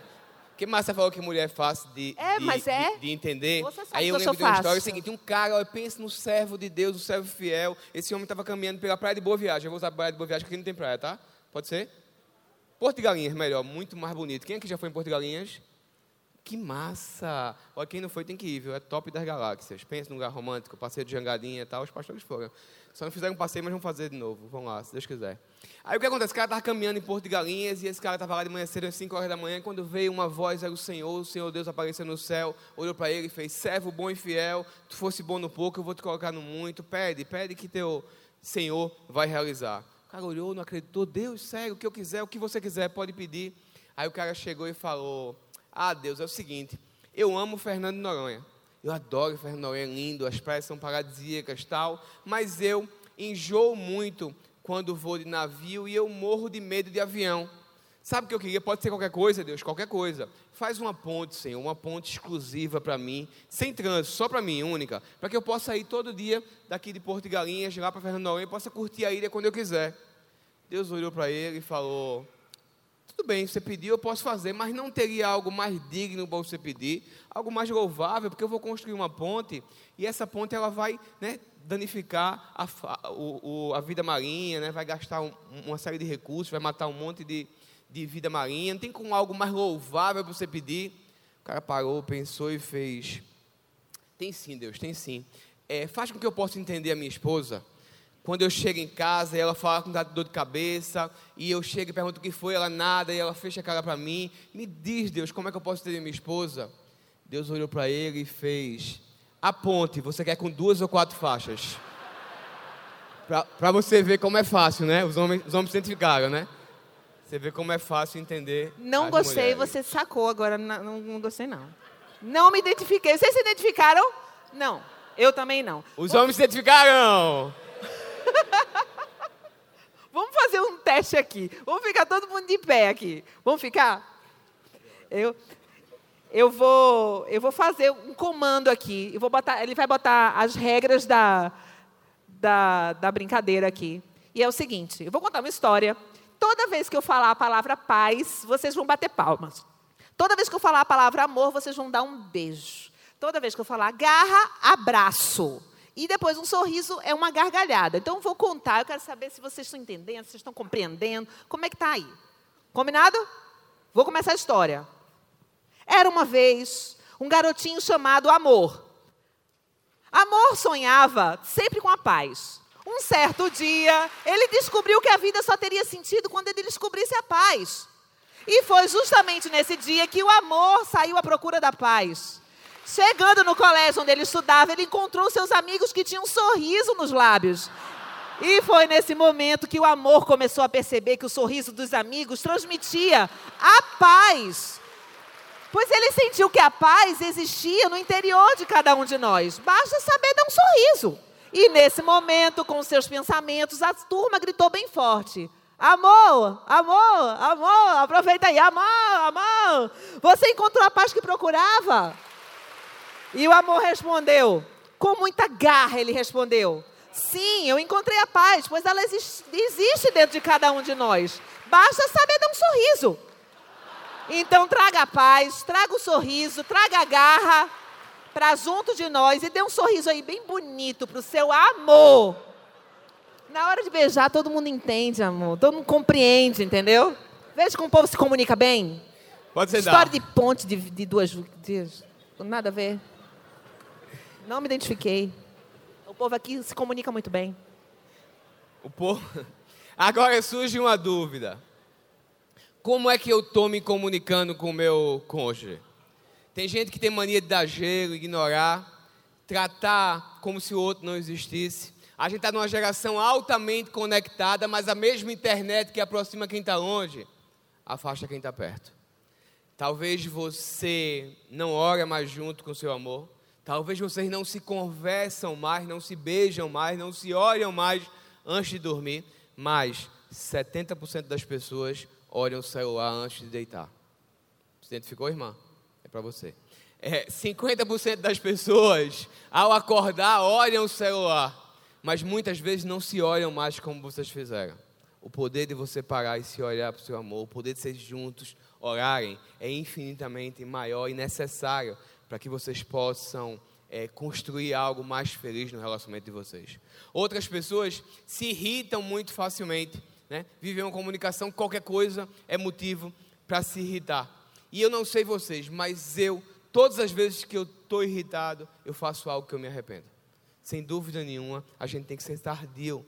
Speaker 2: que Márcia falou que mulher é fácil de,
Speaker 1: É,
Speaker 2: de,
Speaker 1: mas é.
Speaker 2: de, de entender.
Speaker 1: Você sabe
Speaker 2: Aí eu
Speaker 1: que eu
Speaker 2: lembro
Speaker 1: sou
Speaker 2: de uma história é o
Speaker 1: fácil.
Speaker 2: seguinte: um cara, olha, pensa no servo de Deus, um servo fiel. Esse homem estava caminhando pela praia de Boa Viagem. Eu vou usar a praia de Boa Viagem, porque aqui não tem praia, tá? Pode ser? Porto de Galinhas, melhor, muito mais bonito. Quem aqui já foi em Porto de Galinhas? Que massa! Olha, quem não foi tem que ir, viu? É top das galáxias. Pensa num lugar romântico, passeio de jangadinha e tal, os pastores foram. Só não fizeram um passeio, mas vão fazer de novo. Vão lá, se Deus quiser. Aí o que acontece? O cara estava caminhando em Porto de Galinhas e esse cara estava lá de manhã cedo, às 5 horas da manhã, quando veio uma voz, era o Senhor, o Senhor Deus apareceu no céu, olhou para ele e fez, servo bom e fiel, tu fosse bom no pouco, eu vou te colocar no muito, pede, pede que teu Senhor vai realizar. O cara olhou, não acreditou, Deus, sério, o que eu quiser, o que você quiser, pode pedir. Aí o cara chegou e falou, ah, Deus, é o seguinte, eu amo Fernando Noronha. Eu adoro Fernando Noronha, é lindo, as praias são paradisíacas tal, mas eu enjoo muito quando vou de navio e eu morro de medo de avião. Sabe o que eu queria? Pode ser qualquer coisa, Deus, qualquer coisa. Faz uma ponte, Senhor, uma ponte exclusiva para mim, sem trânsito, só para mim, única, para que eu possa ir todo dia daqui de Porto de Galinhas, lá para Fernando Noronha e possa curtir a ilha quando eu quiser. Deus olhou para ele e falou: tudo bem, você pediu, eu posso fazer, mas não teria algo mais digno para você pedir, algo mais louvável, porque eu vou construir uma ponte e essa ponte ela vai né, danificar a, o, a, vida marinha, né, vai gastar um, uma série de recursos, vai matar um monte de, de vida marinha. Não tem como algo mais louvável para você pedir. O cara parou, pensou e fez. Tem sim, Deus, tem sim. É, faz com que eu possa entender a minha esposa quando eu chego em casa e ela fala com dor de cabeça, e eu chego e pergunto o que foi, ela nada, e ela fecha a cara para mim. Me diz, Deus, como é que eu posso ter minha esposa? Deus olhou para ele e fez: A ponte, você quer com duas ou quatro faixas? Para você ver como é fácil, né? Os homens, os homens se identificaram, né? Você vê como é fácil entender.
Speaker 1: Não gostei, mulheres. você sacou agora. Não, não, não gostei, não. Não me identifiquei. Vocês se identificaram? Não. Eu também não.
Speaker 2: Os homens se identificaram.
Speaker 1: Fazer um teste aqui. Vamos ficar todo mundo de pé aqui. Vamos ficar? Eu, eu vou, eu vou fazer um comando aqui. Eu vou botar, ele vai botar as regras da, da, da brincadeira aqui. E é o seguinte: eu vou contar uma história. Toda vez que eu falar a palavra paz, vocês vão bater palmas. Toda vez que eu falar a palavra amor, vocês vão dar um beijo. Toda vez que eu falar garra, abraço. E depois um sorriso é uma gargalhada. Então vou contar, eu quero saber se vocês estão entendendo, se vocês estão compreendendo. Como é que está aí? Combinado? Vou começar a história. Era uma vez um garotinho chamado Amor. Amor sonhava sempre com a paz. Um certo dia, ele descobriu que a vida só teria sentido quando ele descobrisse a paz. E foi justamente nesse dia que o amor saiu à procura da paz. Chegando no colégio onde ele estudava, ele encontrou seus amigos que tinham um sorriso nos lábios. E foi nesse momento que o amor começou a perceber que o sorriso dos amigos transmitia a paz. Pois ele sentiu que a paz existia no interior de cada um de nós. Basta saber dar um sorriso. E nesse momento, com seus pensamentos, a turma gritou bem forte: Amor, amor, amor, aproveita aí, amor, amor. Você encontrou a paz que procurava? E o amor respondeu, com muita garra ele respondeu: Sim, eu encontrei a paz, pois ela existe, dentro de cada um de nós. Basta saber dar um sorriso. Então traga a paz, traga o sorriso, traga a garra para junto de nós e dê um sorriso aí bem bonito para o seu amor. Na hora de beijar, todo mundo entende, amor. Todo mundo compreende, entendeu? Veja como o povo se comunica bem.
Speaker 2: Pode ser
Speaker 1: História de ponte de, de duas dias. Nada a ver. Não me identifiquei. O povo aqui se comunica muito bem.
Speaker 2: O povo. [laughs] Agora surge uma dúvida. Como é que eu estou me comunicando com o meu cônjuge? Tem gente que tem mania de dar gelo, ignorar, tratar como se o outro não existisse. A gente está numa geração altamente conectada, mas a mesma internet que aproxima quem está longe, afasta quem está perto. Talvez você não ore mais junto com seu amor. Talvez vocês não se conversam mais, não se beijam mais, não se olham mais antes de dormir, mas 70% das pessoas olham o celular antes de deitar. Você identificou, irmã? É para você. É, 50% das pessoas, ao acordar, olham o celular, mas muitas vezes não se olham mais como vocês fizeram. O poder de você parar e se olhar para o seu amor, o poder de vocês juntos orarem, é infinitamente maior e necessário para que vocês possam é, construir algo mais feliz no relacionamento de vocês. Outras pessoas se irritam muito facilmente, né? vivem uma comunicação, qualquer coisa é motivo para se irritar. E eu não sei vocês, mas eu, todas as vezes que eu estou irritado, eu faço algo que eu me arrependo. Sem dúvida nenhuma, a gente tem que ser tardio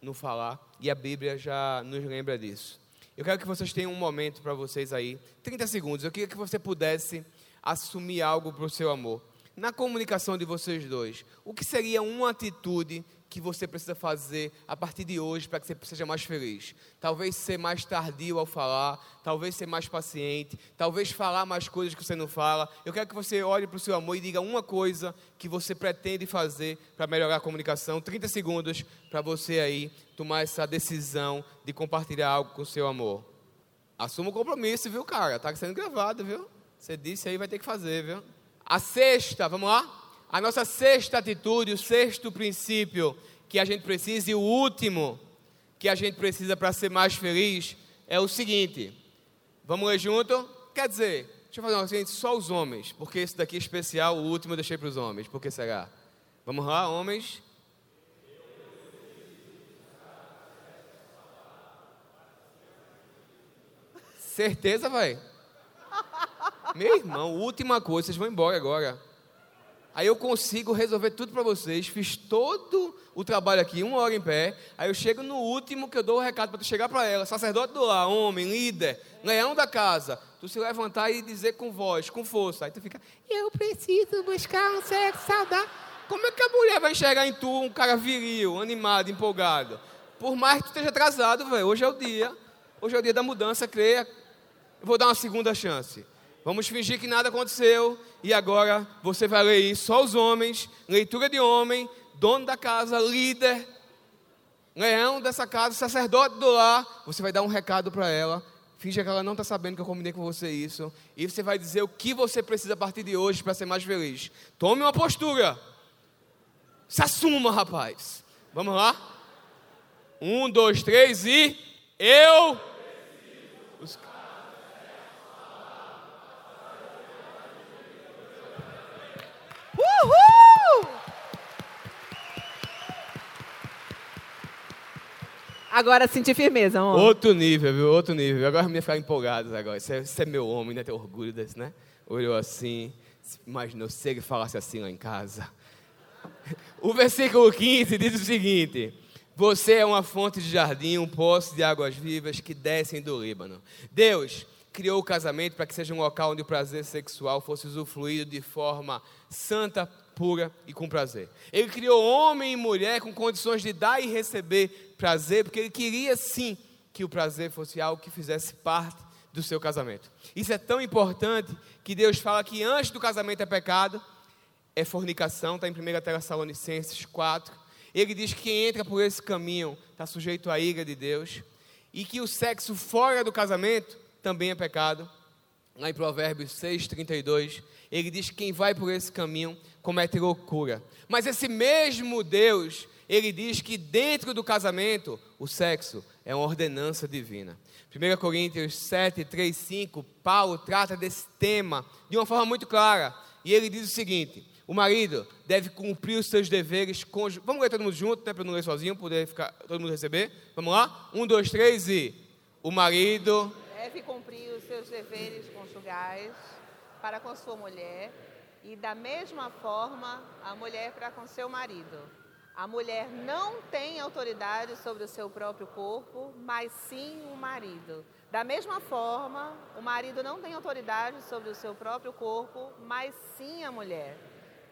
Speaker 2: no falar, e a Bíblia já nos lembra disso. Eu quero que vocês tenham um momento para vocês aí, 30 segundos. Eu queria que você pudesse assumir algo para o seu amor. Na comunicação de vocês dois, o que seria uma atitude que você precisa fazer a partir de hoje para que você seja mais feliz? Talvez ser mais tardio ao falar, talvez ser mais paciente, talvez falar mais coisas que você não fala. Eu quero que você olhe para o seu amor e diga uma coisa que você pretende fazer para melhorar a comunicação. 30 segundos para você aí tomar essa decisão de compartilhar algo com o seu amor. Assuma o compromisso, viu, cara? Está sendo gravado, viu? Você disse aí, vai ter que fazer, viu? A sexta, vamos lá? A nossa sexta atitude, o sexto princípio que a gente precisa e o último que a gente precisa para ser mais feliz é o seguinte: Vamos ler junto? Quer dizer, deixa eu fazer uma coisa, só os homens, porque esse daqui é especial, o último eu deixei para os homens. Por que será? Vamos lá, homens. Certeza, vai? Meu irmão, última coisa, vocês vão embora agora. Aí eu consigo resolver tudo para vocês. Fiz todo o trabalho aqui, uma hora em pé. Aí eu chego no último que eu dou o recado para tu chegar para ela, sacerdote do lar, homem, líder, leão da casa. Tu se levantar e dizer com voz, com força. Aí tu fica, eu preciso buscar um sexo saudável. Como é que a mulher vai enxergar em tu um cara viril, animado, empolgado? Por mais que tu esteja atrasado, velho, hoje é o dia. Hoje é o dia da mudança, creia. Eu vou dar uma segunda chance. Vamos fingir que nada aconteceu e agora você vai ler isso, só os homens, leitura de homem, dono da casa, líder, leão dessa casa, sacerdote do lar. Você vai dar um recado para ela. Finge que ela não está sabendo que eu combinei com você isso. E você vai dizer o que você precisa a partir de hoje para ser mais feliz. Tome uma postura. Se assuma, rapaz. Vamos lá? Um, dois, três e. Eu.
Speaker 1: Uhul! Agora senti firmeza.
Speaker 2: Outro nível, viu? Outro nível. Agora me ficar empolgado agora. Você é, é meu homem, né? Tem orgulho desse, né? Olhou assim, imaginou se ele falasse assim lá em casa. O versículo 15 diz o seguinte: Você é uma fonte de jardim, um poço de águas vivas que descem do Líbano. Deus criou o casamento para que seja um local onde o prazer sexual fosse usufruído de forma santa, pura e com prazer. Ele criou homem e mulher com condições de dar e receber prazer, porque ele queria sim que o prazer fosse algo que fizesse parte do seu casamento. Isso é tão importante que Deus fala que antes do casamento é pecado, é fornicação, está em 1 Tessalonicenses 4. Ele diz que quem entra por esse caminho está sujeito à ira de Deus. E que o sexo fora do casamento também é pecado. Lá em Provérbios 6, 32, ele diz que quem vai por esse caminho comete loucura. Mas esse mesmo Deus, ele diz que dentro do casamento, o sexo é uma ordenança divina. 1 Coríntios 7, 3, 5, Paulo trata desse tema de uma forma muito clara. E ele diz o seguinte: o marido deve cumprir os seus deveres conjugais. Vamos ler todo mundo junto, né, para não ler sozinho, poder ficar, todo mundo receber. Vamos lá? Um, dois, três e. O marido
Speaker 1: deve cumprir os seus deveres conjugais para com sua mulher e da mesma forma a mulher para com seu marido. A mulher não tem autoridade sobre o seu próprio corpo, mas sim o marido. Da mesma forma, o marido não tem autoridade sobre o seu próprio corpo, mas sim a mulher.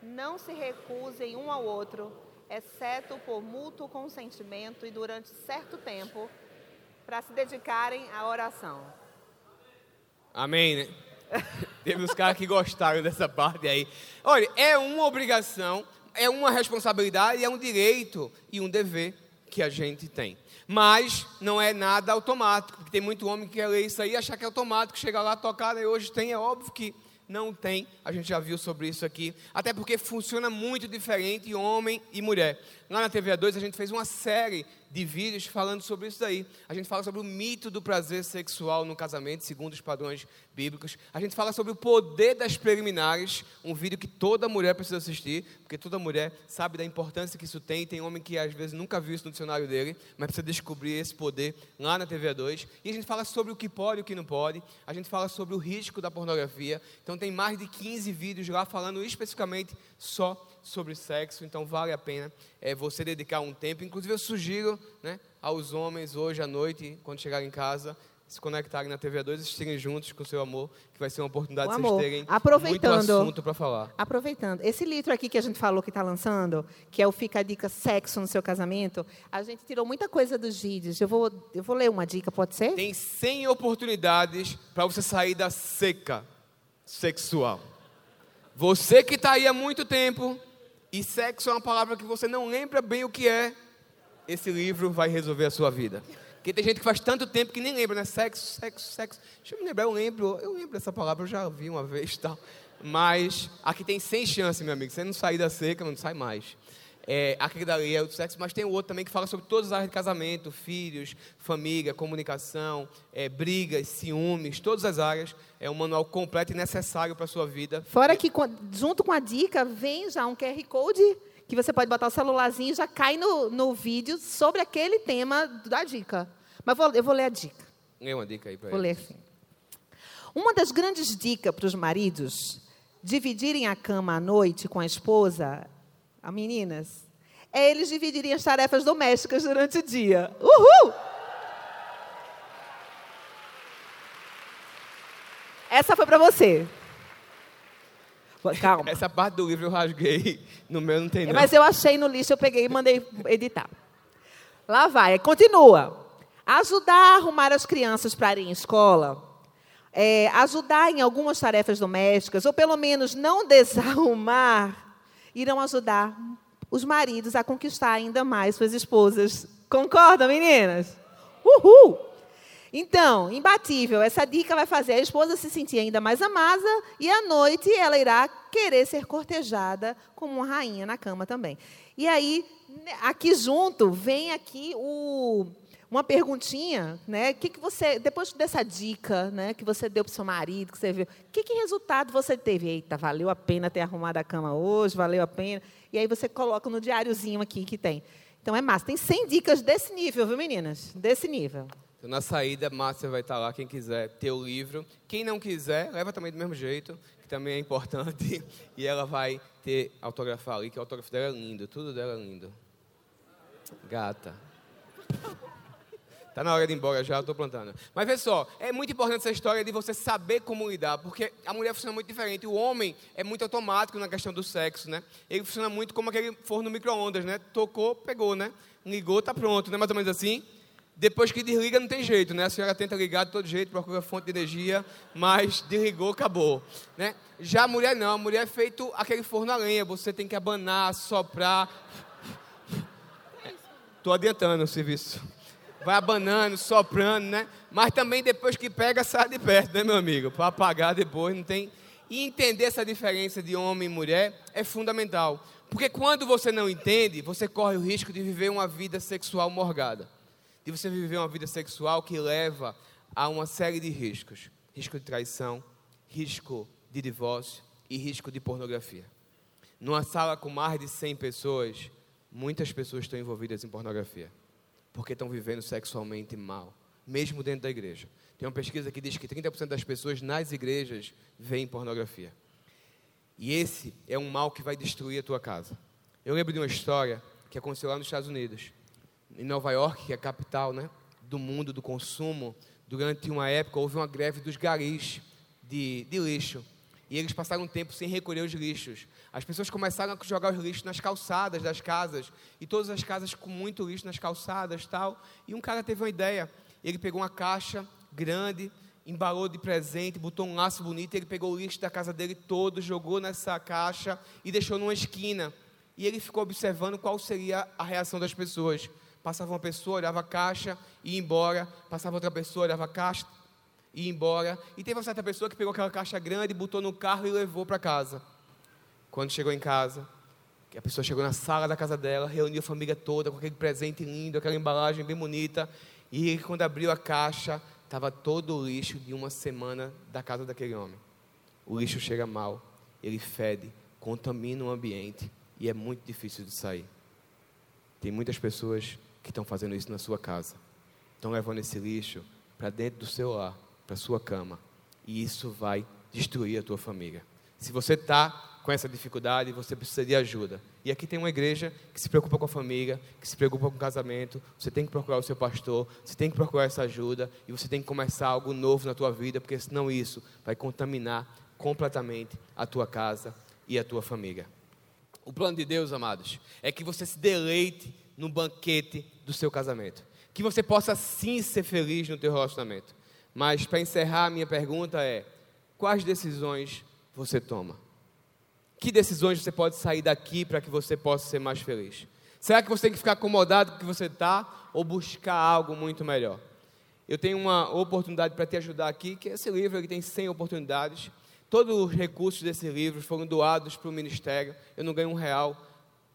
Speaker 1: Não se recusem um ao outro, exceto por mútuo consentimento e durante certo tempo, para se dedicarem à oração.
Speaker 2: Amém, né? [laughs] Teve uns caras que gostaram dessa parte aí. Olha, é uma obrigação, é uma responsabilidade, é um direito e um dever que a gente tem. Mas não é nada automático, porque tem muito homem que quer ler isso aí e achar que é automático, chega lá, tocar, e hoje tem, é óbvio que não tem, a gente já viu sobre isso aqui, até porque funciona muito diferente homem e mulher. Lá na TV 2 a gente fez uma série de vídeos falando sobre isso daí. A gente fala sobre o mito do prazer sexual no casamento, segundo os padrões bíblicos. A gente fala sobre o poder das preliminares, um vídeo que toda mulher precisa assistir, porque toda mulher sabe da importância que isso tem. Tem homem que às vezes nunca viu isso no dicionário dele, mas precisa descobrir esse poder lá na TV 2. E a gente fala sobre o que pode e o que não pode. A gente fala sobre o risco da pornografia. Então tem mais de 15 vídeos lá falando especificamente só sobre sexo, então vale a pena é, você dedicar um tempo. Inclusive, eu sugiro né, aos homens hoje à noite, quando chegarem em casa, se conectarem na TV 2 e assistirem juntos com o seu amor, que vai ser uma oportunidade de vocês terem muito assunto para falar.
Speaker 1: Aproveitando, esse litro aqui que a gente falou que está lançando, que é o Fica a Dica Sexo no seu casamento, a gente tirou muita coisa dos vídeos. Eu vou, eu vou ler uma dica, pode ser?
Speaker 2: Tem 100 oportunidades para você sair da seca sexual. Você que está aí há muito tempo, e sexo é uma palavra que você não lembra bem o que é, esse livro vai resolver a sua vida. Porque tem gente que faz tanto tempo que nem lembra, né? Sexo, sexo, sexo. Deixa eu me lembrar, eu lembro, eu lembro dessa palavra, eu já vi uma vez tal. Mas aqui tem 100 chances, meu amigo. Você não sair da seca, não sai mais. É, aquele dali é o sexo, mas tem o outro também que fala sobre todas as áreas de casamento, filhos, família, comunicação, é, brigas, ciúmes, todas as áreas. É um manual completo e necessário para a sua vida.
Speaker 1: Fora que, junto com a dica, vem já um QR Code que você pode botar o celularzinho e já cai no, no vídeo sobre aquele tema da dica. Mas vou, eu vou ler a dica.
Speaker 2: Lê uma dica aí para
Speaker 1: Vou ler sim. Uma das grandes dicas para os maridos dividirem a cama à noite com a esposa, a meninas, é eles dividirem as tarefas domésticas durante o dia. Uhul! Essa foi para você. Calma.
Speaker 2: Essa parte do livro eu rasguei, no meu não tem não.
Speaker 1: Mas eu achei no lixo, eu peguei e mandei editar. Lá vai, continua. Ajudar a arrumar as crianças para irem à escola. É, ajudar em algumas tarefas domésticas, ou pelo menos não desarrumar, irão ajudar os maridos a conquistar ainda mais suas esposas. Concorda, meninas? Uhul! Então, imbatível, essa dica vai fazer a esposa se sentir ainda mais amada e à noite ela irá querer ser cortejada como uma rainha na cama também. E aí, aqui junto, vem aqui o, uma perguntinha, né? Que que você, depois dessa dica, né, que você deu para o seu marido, que você viu, que, que resultado você teve? Eita, valeu a pena ter arrumado a cama hoje, valeu a pena. E aí você coloca no diáriozinho aqui que tem. Então é massa. Tem 100 dicas desse nível, viu, meninas? Desse nível.
Speaker 2: Então, na saída, Márcia vai estar lá, quem quiser ter o livro. Quem não quiser, leva também do mesmo jeito, que também é importante. [laughs] E ela vai ter autografar ali, que o autógrafo dela é lindo, tudo dela é lindo. Gata. Tá na hora de ir embora já, eu estou plantando. Mas vê só, é muito importante essa história de você saber como lidar, porque a mulher funciona muito diferente. O homem é muito automático na questão do sexo, né? Ele funciona muito como aquele forno micro-ondas, né? Tocou, pegou, né? Ligou, tá pronto, né? Mais ou menos assim. Depois que desliga, não tem jeito, né? A senhora tenta ligar de todo jeito, procura fonte de energia, mas desligou, acabou. Né? Já a mulher não, a mulher é feito aquele forno a lenha, você tem que abanar, soprar. Estou adiantando o serviço. Vai abanando, soprando, né? Mas também depois que pega, sai de perto, né, meu amigo? Para apagar depois, não tem. E entender essa diferença de homem e mulher é fundamental. Porque quando você não entende, você corre o risco de viver uma vida sexual morgada de você viver uma vida sexual que leva a uma série de riscos: risco de traição, risco de divórcio e risco de pornografia. Numa sala com mais de 100 pessoas, muitas pessoas estão envolvidas em pornografia, porque estão vivendo sexualmente mal, mesmo dentro da igreja. Tem uma pesquisa que diz que 30% das pessoas nas igrejas veem pornografia. E esse é um mal que vai destruir a tua casa. Eu lembro de uma história que aconteceu lá nos Estados Unidos em Nova York, que é a capital né, do mundo do consumo, durante uma época houve uma greve dos garis de, de lixo. E eles passaram um tempo sem recolher os lixos. As pessoas começaram a jogar os lixos nas calçadas das casas. E todas as casas com muito lixo nas calçadas tal. E um cara teve uma ideia. Ele pegou uma caixa grande, embalou de presente, botou um laço bonito. Ele pegou o lixo da casa dele todo, jogou nessa caixa e deixou numa esquina. E ele ficou observando qual seria a reação das pessoas. Passava uma pessoa, olhava a caixa e ia embora. Passava outra pessoa, olhava a caixa e ia embora. E teve uma certa pessoa que pegou aquela caixa grande, botou no carro e levou para casa. Quando chegou em casa, a pessoa chegou na sala da casa dela, reuniu a família toda com aquele presente lindo, aquela embalagem bem bonita. E quando abriu a caixa, estava todo o lixo de uma semana da casa daquele homem. O lixo chega mal, ele fede, contamina o ambiente e é muito difícil de sair. Tem muitas pessoas que estão fazendo isso na sua casa. Estão levando esse lixo para dentro do seu lar, para sua cama. E isso vai destruir a tua família. Se você está com essa dificuldade, você precisa de ajuda. E aqui tem uma igreja que se preocupa com a família, que se preocupa com o casamento. Você tem que procurar o seu pastor, você tem que procurar essa ajuda e você tem que começar algo novo na tua vida, porque senão isso vai contaminar completamente a tua casa e a tua família. O plano de Deus, amados, é que você se deleite no banquete do seu casamento. Que você possa sim ser feliz no teu relacionamento. Mas para encerrar, a minha pergunta é: quais decisões você toma? Que decisões você pode sair daqui para que você possa ser mais feliz? Será que você tem que ficar acomodado com o que você está ou buscar algo muito melhor? Eu tenho uma oportunidade para te ajudar aqui, que esse livro ele tem 100 oportunidades. Todos os recursos desse livro foram doados para o ministério. Eu não ganho um real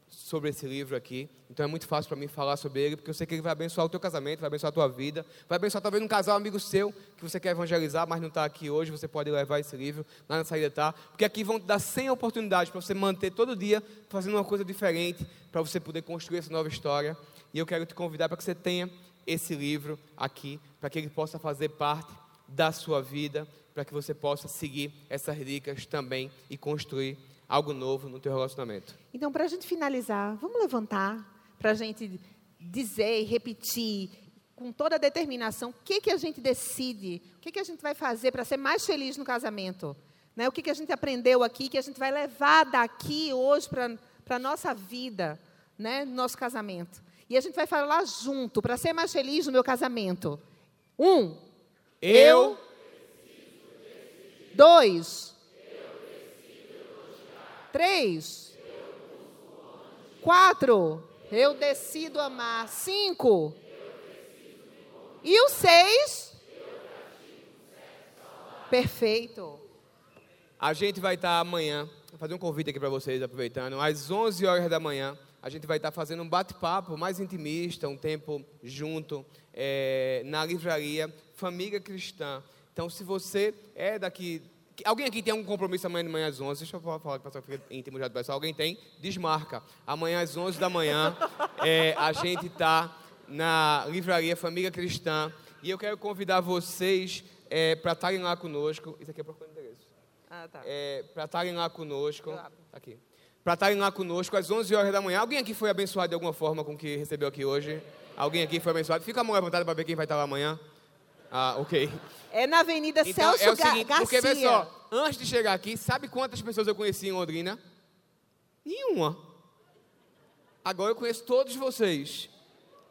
Speaker 2: sobre esse livro aqui, então é muito fácil para mim falar sobre ele, porque eu sei que ele vai abençoar o teu casamento, vai abençoar a tua vida, vai abençoar talvez um casal amigo seu que você quer evangelizar, mas não está aqui hoje, você pode levar esse livro, lá na saída tá, porque aqui vão te dar 100 oportunidades para você manter todo dia fazendo uma coisa diferente, para você poder construir essa nova história, e eu quero te convidar para que você tenha esse livro aqui, para que ele possa fazer parte da sua vida, para que você possa seguir essas dicas também e construir algo novo no teu relacionamento.
Speaker 1: Então, para a gente finalizar, vamos levantar para a gente dizer e repetir com toda a determinação o que, que a gente decide, o que, que a gente vai fazer para ser mais feliz no casamento. Né? O que, que a gente aprendeu aqui, que a gente vai levar daqui hoje para a nossa vida, né? no nosso casamento. E a gente vai falar junto, para ser mais feliz no meu casamento. Um.
Speaker 2: Eu.
Speaker 1: Dois. Três. Quatro. Eu decido amar. Cinco. E o seis? Perfeito.
Speaker 2: A gente vai estar amanhã, vou fazer um convite aqui para vocês, aproveitando, às 11 horas da manhã, a gente vai estar fazendo um bate-papo mais intimista, um tempo junto, é, na livraria Família Cristã. Então, se você é daqui Alguém aqui tem algum compromisso amanhã de manhã às 11? Deixa eu falar para o pessoal que fica íntimo já do pessoal. Alguém tem? Desmarca. Amanhã às 11 da manhã, [laughs] é, a gente está na livraria Família Cristã. E eu quero convidar vocês é, para estarem lá conosco. Isso aqui é para o endereço. Ah, tá. É, para estarem lá conosco. Aqui. Para estarem lá conosco às 11 horas da manhã. Alguém aqui foi abençoado de alguma forma com o que recebeu aqui hoje? Alguém aqui foi abençoado? Fica a mão levantada para ver quem vai estar lá amanhã. Ah, ok.
Speaker 1: É na Avenida
Speaker 2: então,
Speaker 1: Celso é o
Speaker 2: seguinte,
Speaker 1: Garcia.
Speaker 2: Porque, pessoal, antes de chegar aqui, sabe quantas pessoas eu conheci em Londrina? Nenhuma. Agora eu conheço todos vocês.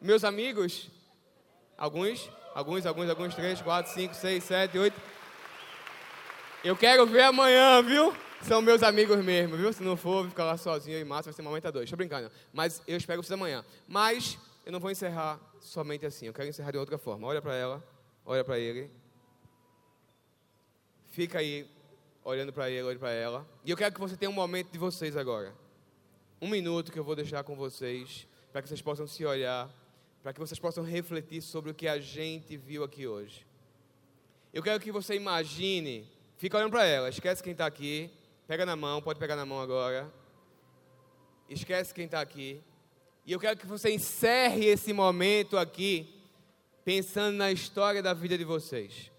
Speaker 2: Meus amigos, alguns, alguns, alguns, alguns, três, quatro, cinco, seis, sete, oito. Eu quero ver amanhã, viu? São meus amigos mesmo, viu? Se não for, vou ficar lá sozinho e massa, vai ser uma momento a dois. Estou brincando. Mas eu espero vocês amanhã. Mas eu não vou encerrar somente assim. Eu quero encerrar de outra forma. Olha para ela, olha para ele. Fica aí olhando para ele, olhando para ela. E eu quero que você tenha um momento de vocês agora. Um minuto que eu vou deixar com vocês, para que vocês possam se olhar, para que vocês possam refletir sobre o que a gente viu aqui hoje. Eu quero que você imagine, fica olhando para ela, esquece quem está aqui, pega na mão, pode pegar na mão agora. Esquece quem está aqui. E eu quero que você encerre esse momento aqui, pensando na história da vida de vocês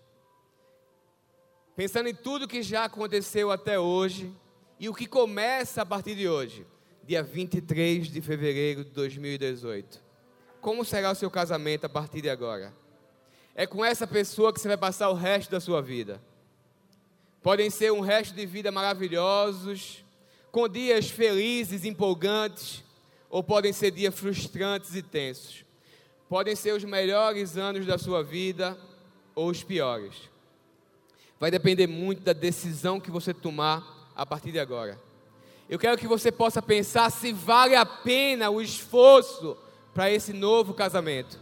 Speaker 2: pensando em tudo que já aconteceu até hoje e o que começa a partir de hoje, dia 23 de fevereiro de 2018. Como será o seu casamento a partir de agora? É com essa pessoa que você vai passar o resto da sua vida. Podem ser um resto de vida maravilhosos, com dias felizes, empolgantes, ou podem ser dias frustrantes e tensos. Podem ser os melhores anos da sua vida ou os piores vai depender muito da decisão que você tomar a partir de agora. Eu quero que você possa pensar se vale a pena o esforço para esse novo casamento,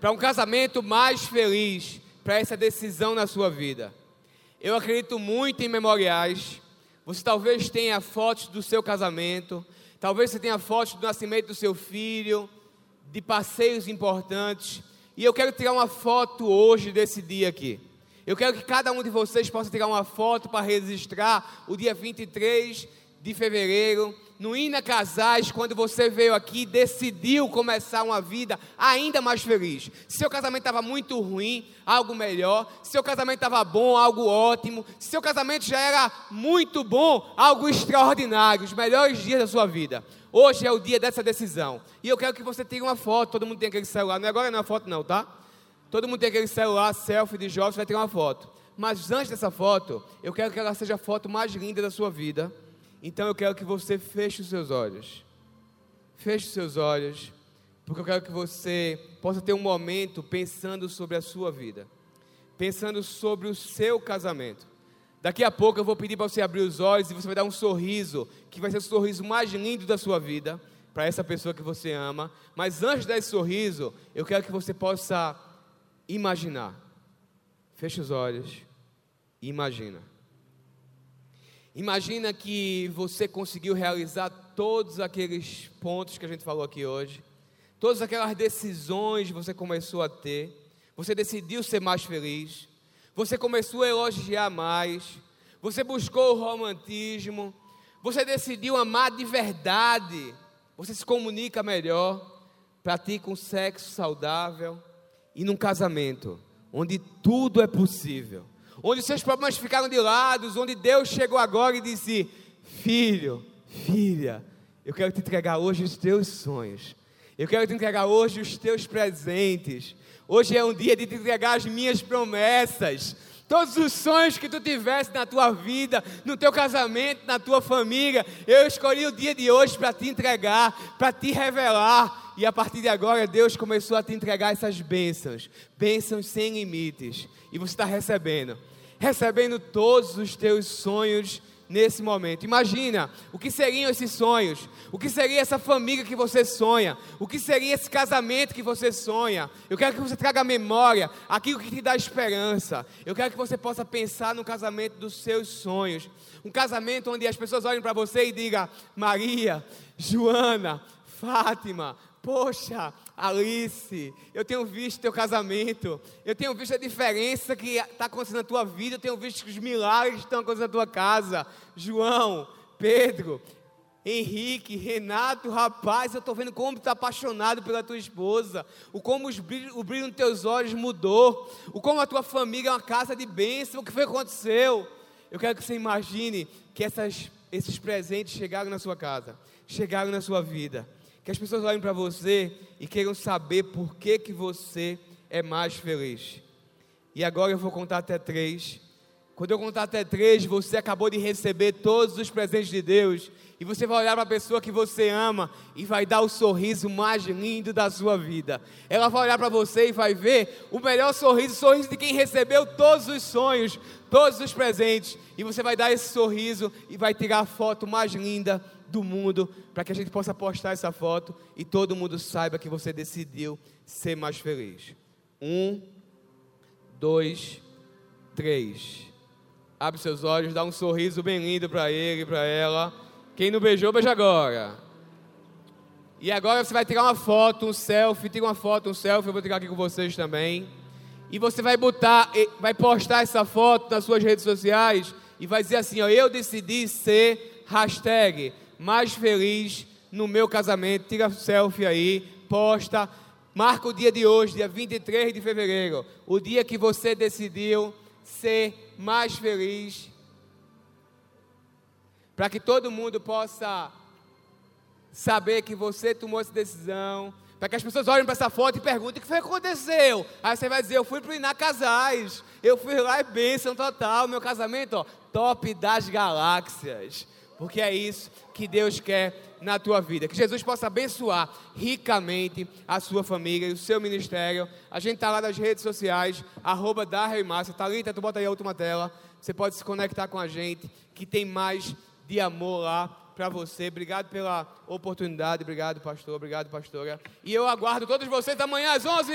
Speaker 2: para um casamento mais feliz, para essa decisão na sua vida. Eu acredito muito em memoriais. Você talvez tenha fotos do seu casamento, talvez você tenha fotos do nascimento do seu filho, de passeios importantes. E eu quero tirar uma foto hoje desse dia aqui. Eu quero que cada um de vocês possa tirar uma foto para registrar o dia 23 de fevereiro, no Ina Casais, quando você veio aqui decidiu começar uma vida ainda mais feliz. Seu casamento estava muito ruim, algo melhor. Seu casamento estava bom, algo ótimo. Seu casamento já era muito bom, algo extraordinário. Os melhores dias da sua vida. Hoje é o dia dessa decisão. E eu quero que você tire uma foto. Todo mundo tem aquele celular. Não é agora não é foto, não, tá? Todo mundo tem aquele celular, selfie de jovens, vai ter uma foto. Mas antes dessa foto, eu quero que ela seja a foto mais linda da sua vida. Então eu quero que você feche os seus olhos. Feche os seus olhos, porque eu quero que você possa ter um momento pensando sobre a sua vida, pensando sobre o seu casamento. Daqui a pouco eu vou pedir para você abrir os olhos e você vai dar um sorriso, que vai ser o sorriso mais lindo da sua vida, para essa pessoa que você ama. Mas antes desse sorriso, eu quero que você possa imaginar. Feche os olhos e imagina. Imagina que você conseguiu realizar todos aqueles pontos que a gente falou aqui hoje, todas aquelas decisões que você começou a ter, você decidiu ser mais feliz, você começou a elogiar mais, você buscou o romantismo, você decidiu amar de verdade, você se comunica melhor, pratica um sexo saudável e num casamento onde tudo é possível, onde seus problemas ficaram de lado, onde Deus chegou agora e disse: Filho, filha, eu quero te entregar hoje os teus sonhos, eu quero te entregar hoje os teus presentes. Hoje é um dia de te entregar as minhas promessas. Todos os sonhos que tu tivesse na tua vida, no teu casamento, na tua família, eu escolhi o dia de hoje para te entregar, para te revelar. E a partir de agora, Deus começou a te entregar essas bênçãos, bênçãos sem limites. E você está recebendo, recebendo todos os teus sonhos nesse momento. Imagina o que seriam esses sonhos, o que seria essa família que você sonha, o que seria esse casamento que você sonha. Eu quero que você traga à memória aquilo que te dá esperança. Eu quero que você possa pensar no casamento dos seus sonhos. Um casamento onde as pessoas olhem para você e digam: Maria, Joana, Fátima, Poxa, Alice, eu tenho visto teu casamento, eu tenho visto a diferença que está acontecendo na tua vida, eu tenho visto os milagres que estão acontecendo na tua casa. João, Pedro, Henrique, Renato, rapaz, eu estou vendo como tu está apaixonado pela tua esposa, o como os brilho, o brilho nos teus olhos mudou, o como a tua família é uma casa de bênção, o que foi que aconteceu? Eu quero que você imagine que essas, esses presentes chegaram na sua casa, chegaram na sua vida que as pessoas olhem para você e queiram saber por que, que você é mais feliz. E agora eu vou contar até três. Quando eu contar até três, você acabou de receber todos os presentes de Deus. E você vai olhar para a pessoa que você ama e vai dar o sorriso mais lindo da sua vida. Ela vai olhar para você e vai ver o melhor sorriso, o sorriso de quem recebeu todos os sonhos, todos os presentes. E você vai dar esse sorriso e vai tirar a foto mais linda do mundo, para que a gente possa postar essa foto e todo mundo saiba que você decidiu ser mais feliz. Um, dois, três. Abre seus olhos, dá um sorriso bem lindo para ele para ela. Quem não beijou, beija agora. E agora você vai tirar uma foto, um selfie, tira uma foto, um selfie, eu vou tirar aqui com vocês também. E você vai botar, vai postar essa foto nas suas redes sociais e vai dizer assim, ó, eu decidi ser hashtag mais feliz no meu casamento. Tira selfie aí, posta. Marca o dia de hoje, dia 23 de fevereiro. O dia que você decidiu ser mais feliz. Para que todo mundo possa saber que você tomou essa decisão. Para que as pessoas olhem para essa foto e perguntem o que foi que aconteceu. Aí você vai dizer, eu fui para Casais. Eu fui lá e bênção total. Meu casamento, ó, top das galáxias porque é isso que Deus quer na tua vida. Que Jesus possa abençoar ricamente a sua família e o seu ministério. A gente está lá nas redes sociais, arroba da Reimácia. Thalita, tu bota aí a última tela. Você pode se conectar com a gente, que tem mais de amor lá para você. Obrigado pela oportunidade. Obrigado, pastor. Obrigado, pastora. E eu aguardo todos vocês amanhã às 11.